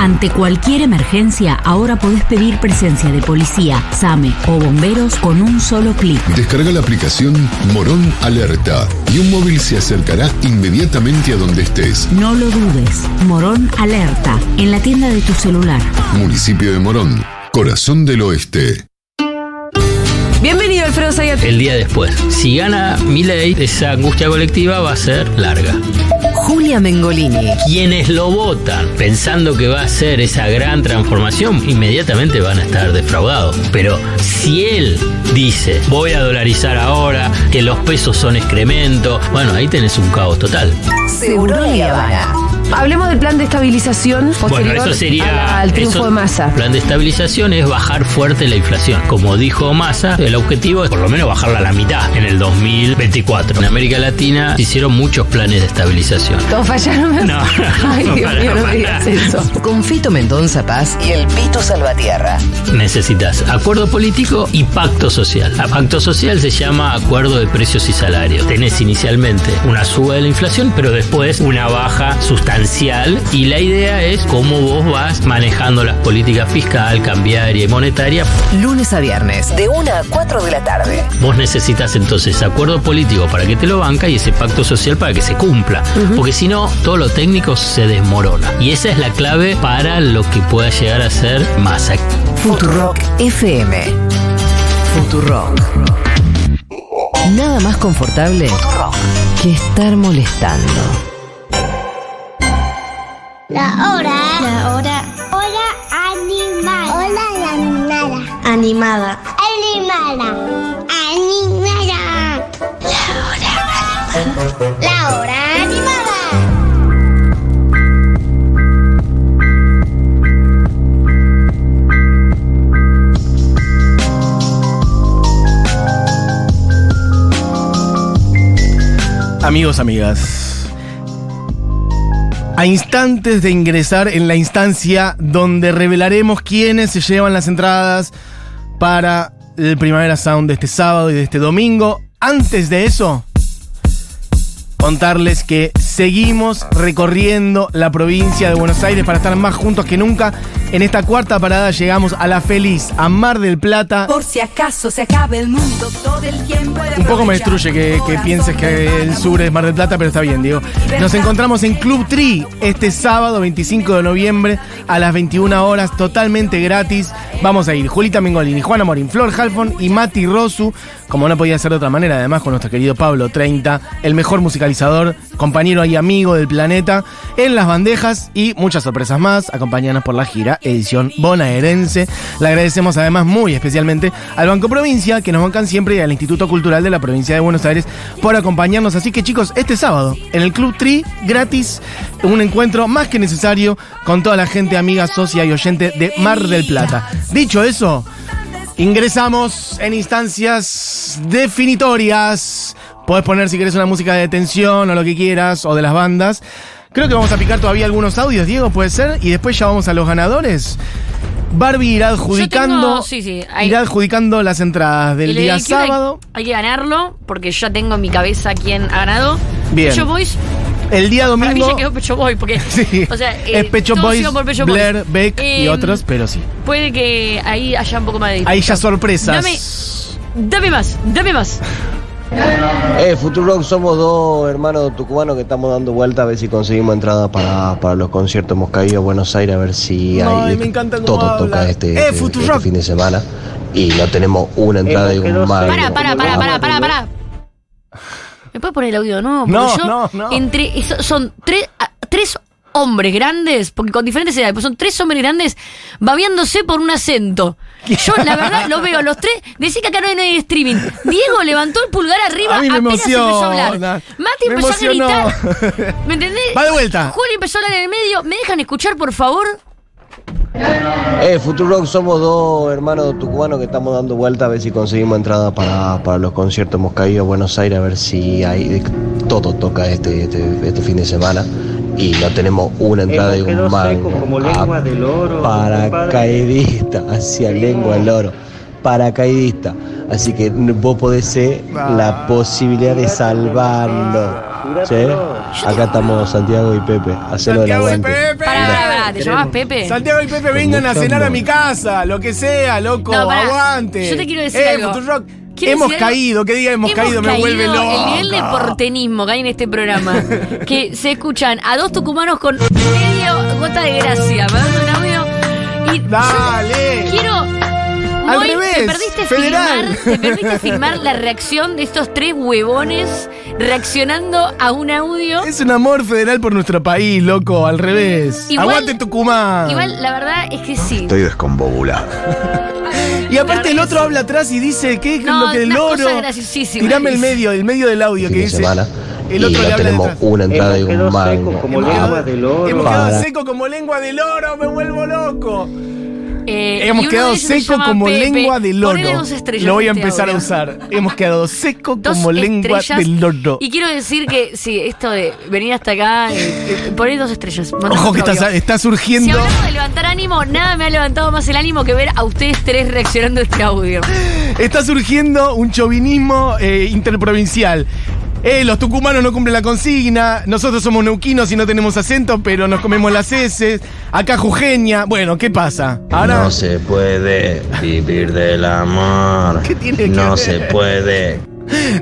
Ante cualquier emergencia, ahora podés pedir presencia de policía, SAME o bomberos con un solo clic. Descarga la aplicación Morón Alerta y un móvil se acercará inmediatamente a donde estés. No lo dudes. Morón Alerta, en la tienda de tu celular. Municipio de Morón, corazón del oeste. Bienvenido, Alfredo Zayat. El día después. Si gana Milei, esa angustia colectiva va a ser larga. Julia Mengolini. Quienes lo votan pensando que va a ser esa gran transformación, inmediatamente van a estar defraudados. Pero si él dice, voy a dolarizar ahora, que los pesos son excremento, bueno, ahí tenés un caos total. Seguro y Habana. Hablemos del plan de estabilización posterior Bueno, eso sería. a- al triunfo eso- de Massa. El plan de estabilización es bajar fuerte la inflación. Como dijo Massa, el objetivo es por lo menos bajarla a la mitad en el 2024. En América Latina se hicieron muchos planes de estabilización. ¿Todos fallaron? No. Ay, Dios Para, mío, no digas eso. Con Fito Mendonza Paz y el Pito Salvatierra. Necesitas acuerdo político y pacto social. A pacto social se llama acuerdo de precios y salarios. Tenés inicialmente una suba de la inflación, pero después una baja sustancial. Y la idea es cómo vos vas manejando las políticas fiscal, cambiaria y monetaria. Lunes a viernes, de 1 a 4 de la tarde. Vos necesitas entonces acuerdo político para que te lo banca y ese pacto social para que se cumpla. Porque si no, todo lo técnico se desmorona. Y esa es la clave para lo que pueda llegar a ser masa. Futurock FM. Futurock. Nada más confortable que estar molestando. La hora. La hora. Hora animada. Hora animada. Animada. Animada. Animada. La hora animada. La hora animada. Amigos, amigas. A instantes de ingresar en la instancia donde revelaremos quiénes se llevan las entradas para el Primavera Sound de este sábado y de este domingo. Antes de eso, contarles que seguimos recorriendo la provincia de Buenos Aires para estar más juntos que nunca. En esta cuarta parada llegamos a la feliz, a Mar del Plata. Por si acaso se acabe el mundo, todo el tiempo Un poco me destruye que, que pienses que el sur es Mar del Plata, pero está bien, Diego. Nos encontramos en Club Tree este sábado 25 de noviembre a las 21 horas, totalmente gratis. Vamos a ir Julita Mengolini, Juana Morín, Flor Halfon y Mati Rosu, como no podía ser de otra manera, además con nuestro querido Pablo 30, el mejor musicalizador, compañero y amigo del planeta, en las bandejas y muchas sorpresas más. Acompañanos por la gira edición bonaerense. Le agradecemos además muy especialmente al Banco Provincia, que nos bancan siempre, y al Instituto Cultural de la Provincia de Buenos Aires por acompañarnos. Así que chicos, este sábado en el Club Tri, gratis, un encuentro más que necesario con toda la gente amiga, socia y oyente de Mar del Plata. Dicho eso, ingresamos en instancias definitorias. Podés poner si querés una música de tensión o lo que quieras, o de las bandas. Creo que vamos a picar todavía algunos audios, Diego, puede ser, y después ya vamos a los ganadores. Barbie irá adjudicando, tengo- sí, sí, hay- irá adjudicando las entradas del día hay- sábado. Hay, que ganarlo, porque ya tengo en mi cabeza quién ha ganado. Bien. Pecho Boys, El día para mí domingo ya quedó Pecho Boy, porque. Sí. O sea, es eh, Pecho Boys, Pecho Blair, Boys. Beck y Eh, otros, pero sí. Puede que ahí haya un poco más de Ahí ya sorpresas. Dame, dame más, dame más. Eh, Futurock somos dos hermanos tucumanos que estamos dando vuelta a ver si conseguimos entradas para, para los conciertos. Hemos caído a Buenos Aires a ver si hay Ay, me encanta cómo todo habla. toca este, Eh, este- este fin de semana y no tenemos una entrada y un mal. Para, para, para, para, para, para. ¿Me puedes poner el audio? No, porque No, yo no, no. entre son tres, tres hombres grandes, porque con diferentes edades, pues son tres hombres grandes babeándose por un acento. Yo, la verdad, lo veo, los tres, decí que acá no hay, streaming. Diego levantó el pulgar arriba, A mí me apenas empezó a hablar. Mati Me empezó a gritar. ¿Me entendés? Va de vuelta. Juli empezó a hablar en el medio. ¿Me dejan escuchar, por favor? Eh, Futurock somos dos hermanos tucumanos que estamos dando vuelta a ver si conseguimos entradas para, para los conciertos. Hemos caído a Buenos Aires a ver si hay todo toca este, este, este fin de semana y no tenemos una entrada y un mal. Paracaidista, hacia lengua del oro. Paracaidista. Así que vos podés ser la posibilidad de salvarlo. ¿Sí? Acá estamos Santiago y Pepe. Hacelo del Santiago y aguante. Pepe. Pará, pará, pará, ¿te llamabas Pepe? Santiago y Pepe vengan a cenar a mi casa, lo que sea, loco, No, pará. aguante. Yo te quiero decir eh, algo. Futurock, Quiero hemos decir algo. caído, que diga hemos, caído, me vuelve loco. El nivel de portenismo que hay en este programa. que se escuchan a dos tucumanos con medio gota de gracia, mandando un audio. Y Dale. yo quiero. Al Moy, revés, ¿te perdiste, federal. filmar, ¿Te perdiste filmar la reacción de estos tres huevones reaccionando a un audio? Es un amor federal por nuestro país, loco, al revés. Igual- Aguante Tucumán. Igual, la verdad es que sí. Estoy descombobulado. Y aparte el otro habla atrás y dice, ¿qué es No, lo que el loro? Tirame el medio, el medio del audio que dice. semana El y otro le no habla tenemos detrás. una entrada y un mal. Hemos quedado, hemos quedado seco como lengua de loro, me vuelvo loco. Eh, Hemos quedado se seco como Pepe. lengua de loro. Lo voy a este empezar a usar. Hemos quedado seco Dos como lengua de loro. Y quiero decir que sí, esto de venir hasta acá, eh, poné dos estrellas. Ojo que está, está Si surgiendo. hablamos de levantar ánimo, nada me ha levantado más el ánimo que ver a ustedes tres reaccionando a este audio. Está surgiendo un chauvinismo eh, interprovincial. Eh, los tucumanos no cumplen la consigna, nosotros somos neuquinos y no tenemos acento, pero nos comemos las heces. Acá jujeña. Bueno, ¿qué pasa? Ahora. No se puede vivir del amor. tiene que no ver? se puede.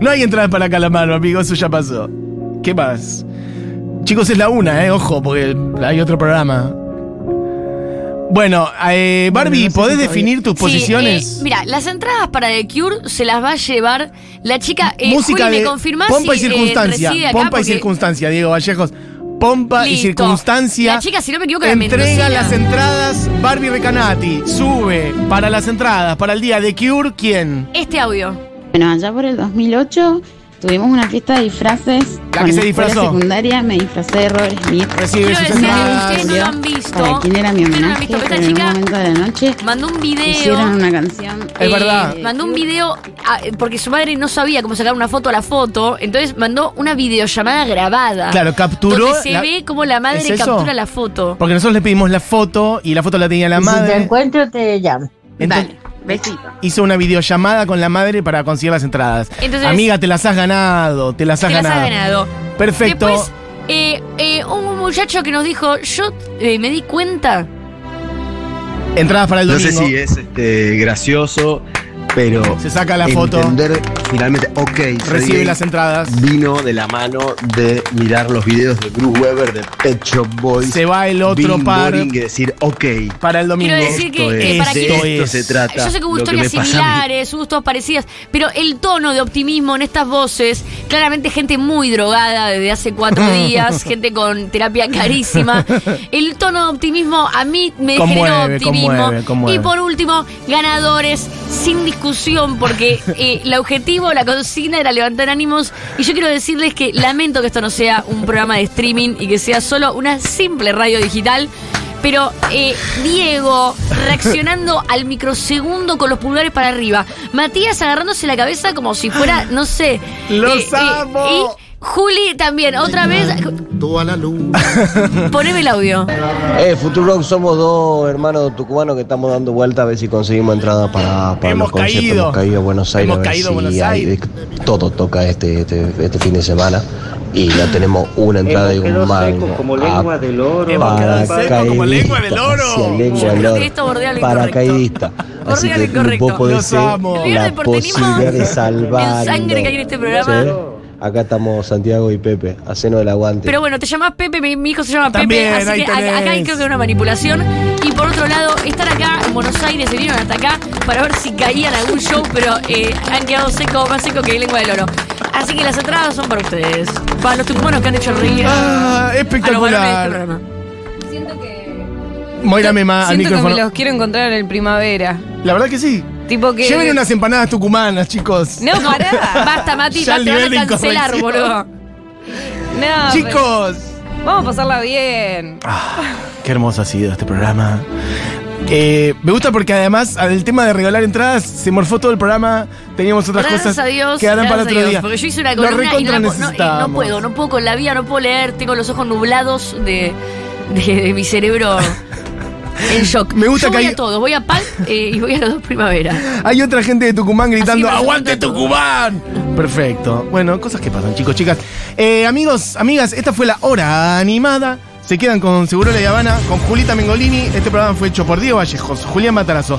No hay entradas para Calamaro, amigo, eso ya pasó. ¿Qué más? Chicos, es la una, eh, ojo, porque hay otro programa. Bueno, eh, Barbie, ¿podés definir tus Sí, posiciones? eh, mira, las entradas para The Cure se las va a llevar la chica. Eh, Música Juli, de ¿me confirmás pompa y si, eh, circunstancia. acá? pompa y circunstancia, Diego Vallejos. Pompa y circunstancia. La chica, si no me equivoco, Entrega las entradas Barbie Recanati. Sube para las entradas para el día de Cure, ¿quién? Este audio. Bueno, allá por el 2008 tuvimos una fiesta de disfraces. La que se disfrazó. secundaria me disfracé de Robert Smith. Recibe Quiero sus decir que ustedes no lo han visto. Para quién era mi Ustedes no lo han homenaje, visto, pero pero esta en un chica momento de la noche mandó un video. hicieron una canción. Es verdad. Mandó un video ah, porque su madre no sabía cómo sacar una foto a la foto, entonces mandó una videollamada grabada. Claro, capturó Donde se la- ve como la madre ¿Es eso? captura la foto. Porque nosotros le pedimos la foto y la foto la tenía la Y Si te madre. encuentro, te llamo. Entonces, Besito. hizo una videollamada con la madre para conseguir las entradas. Entonces- Amiga, te las has ganado, te las has Te las ganado. ha ganado. Perfecto. Después, eh, eh, un muchacho que nos dijo, yo eh, me di cuenta. Entradas para el No domingo. sé si es este, gracioso, pero. Se saca la foto. Entender finalmente, ok. Recibe las entradas. Vino de la mano de mirar los videos de Bruce Weber de Pet Shop Boys. Se va el otro Bing par y decir, ok. para el domingo. Quiero decir que, Esto eh, es, para de que- esto se trata. Yo sé que hubo historias similares, hubo historias parecidas, pero el tono de optimismo en estas voces, claramente gente muy drogada desde hace cuatro días, gente con terapia carísima. El tono de optimismo a mí me generó Conmueve, optimismo. conmueve, conmueve. Y por último, ganadores sin discusión, porque eh, el objetivo, la consigna era levantar ánimos. Y yo quiero decirles que lamento que esto no sea un programa de streaming y que sea solo una simple radio digital. Pero eh, Diego reaccionando al microsegundo con los pulgares para arriba. Matías agarrándose la cabeza como si fuera, no sé. ¡Los eh, amo! y Juli también, otra vez. Toda la luz. Poneme el audio. Eh, Futurock somos dos hermanos tucumanos que estamos dando vuelta a ver si conseguimos entradas para, para Hemos los conciertos. caído. Hemos caído a Buenos Aires Hemos a ver caído si Buenos hay Aires. todo toca este, este, este fin de semana y no tenemos una entrada y un mango. Hemos quedado secos como lengua de loro. Hacia lengua del oro. esto bordea lo Paracaidista. Así que correcto. vos podés ser. El la posibilidad de salvar. en sangre que hay en este programa. Acá estamos Santiago y Pepe, hacenos el aguante. Pero bueno, te llamas Pepe, mi, mi hijo se llama También, Pepe, así que acá, acá hay creo que una manipulación. Y por otro lado, están acá en Buenos Aires, se vinieron hasta acá para ver si caían a algún show, pero eh, han quedado secos, más secos que lengua de loro. Así que las entradas son para ustedes. Para los tucumanos que han hecho reír. Ah, a los espectacular. este. Siento que. Moira Mema al Siento que me micrófono. los quiero encontrar en el primavera. La verdad que sí. Tipo que. Lleven unas empanadas tucumanas, chicos. No, pará. Basta, Mati, Ya te van a cancelar, boludo. No, Chicos. pero- Vamos a pasarla bien. Qué hermoso ha sido este programa. Eh, me gusta porque además el tema de regalar entradas se morfó todo el programa. Teníamos otras Gracias cosas a Dios. que harán para otro Dios, día. Porque yo hice una columna y no, no, eh, no puedo, no puedo con la vida, no puedo leer, tengo los ojos nublados de, de, de mi cerebro en shock. Me gusta Yo que voy hay- a todo, voy a PAL eh, y voy a las dos primaveras. Hay otra gente de Tucumán gritando ¡Aguante. Tucumán! Perfecto. Bueno, cosas que pasan, chicos, chicas. Eh, amigos, amigas, esta fue la hora animada. Se quedan con Seguro La Habana, con Julita Mengolini. Este programa fue hecho por Diego Vallejos, Julián Matarazo.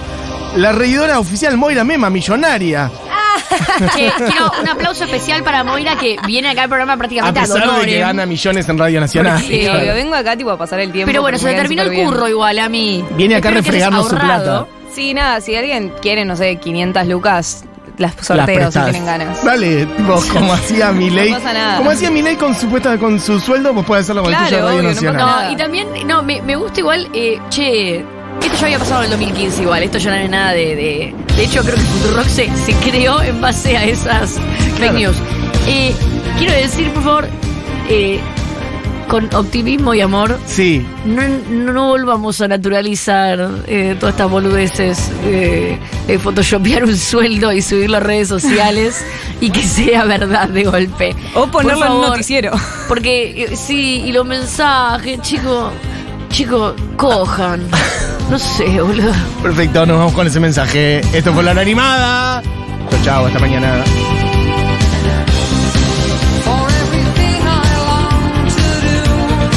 La reidora oficial Moira Mema, millonaria. Quiero un aplauso especial para Moira que viene acá al programa A prácticamente a, pesar de que gana millones en Radio Nacional. Sí, obvio, vengo acá tipo a pasar el tiempo. Pero bueno, se terminó el curro bien. igual a mí. Viene acá a refregarnos su plata. Sí, nada, si alguien quiere, no sé, 500 lucas, las Las sorteo si tienen ganas. Dale, tipo, como hacía Milei. No pasa nada. Como hacía Milei con su puesta, con su sueldo, vos podés hacerlo con el Claro, tuyo de Radio obvio, no Nacional. pasa No, nada. y también, no, me, me gusta igual, eh, che, esto ya había pasado en el 2015 igual, esto ya no es nada de... De, de hecho, creo que Futurock se, se creó en base a esas fake news. Eh, quiero decir, por favor, eh, con optimismo y amor, Sí. no, no, volvamos a naturalizar eh, todas estas boludeces de, de photoshopear un sueldo y subirlo a redes sociales y que sea verdad de golpe. O ponerlo Por en un favor. noticiero. Porque eh, sí, y los mensajes, chicos, chicos, cojan. No sé, boludo. Perfecto, nos vamos con ese mensaje. Esto fue la animada. Chao, chao, hasta mañana.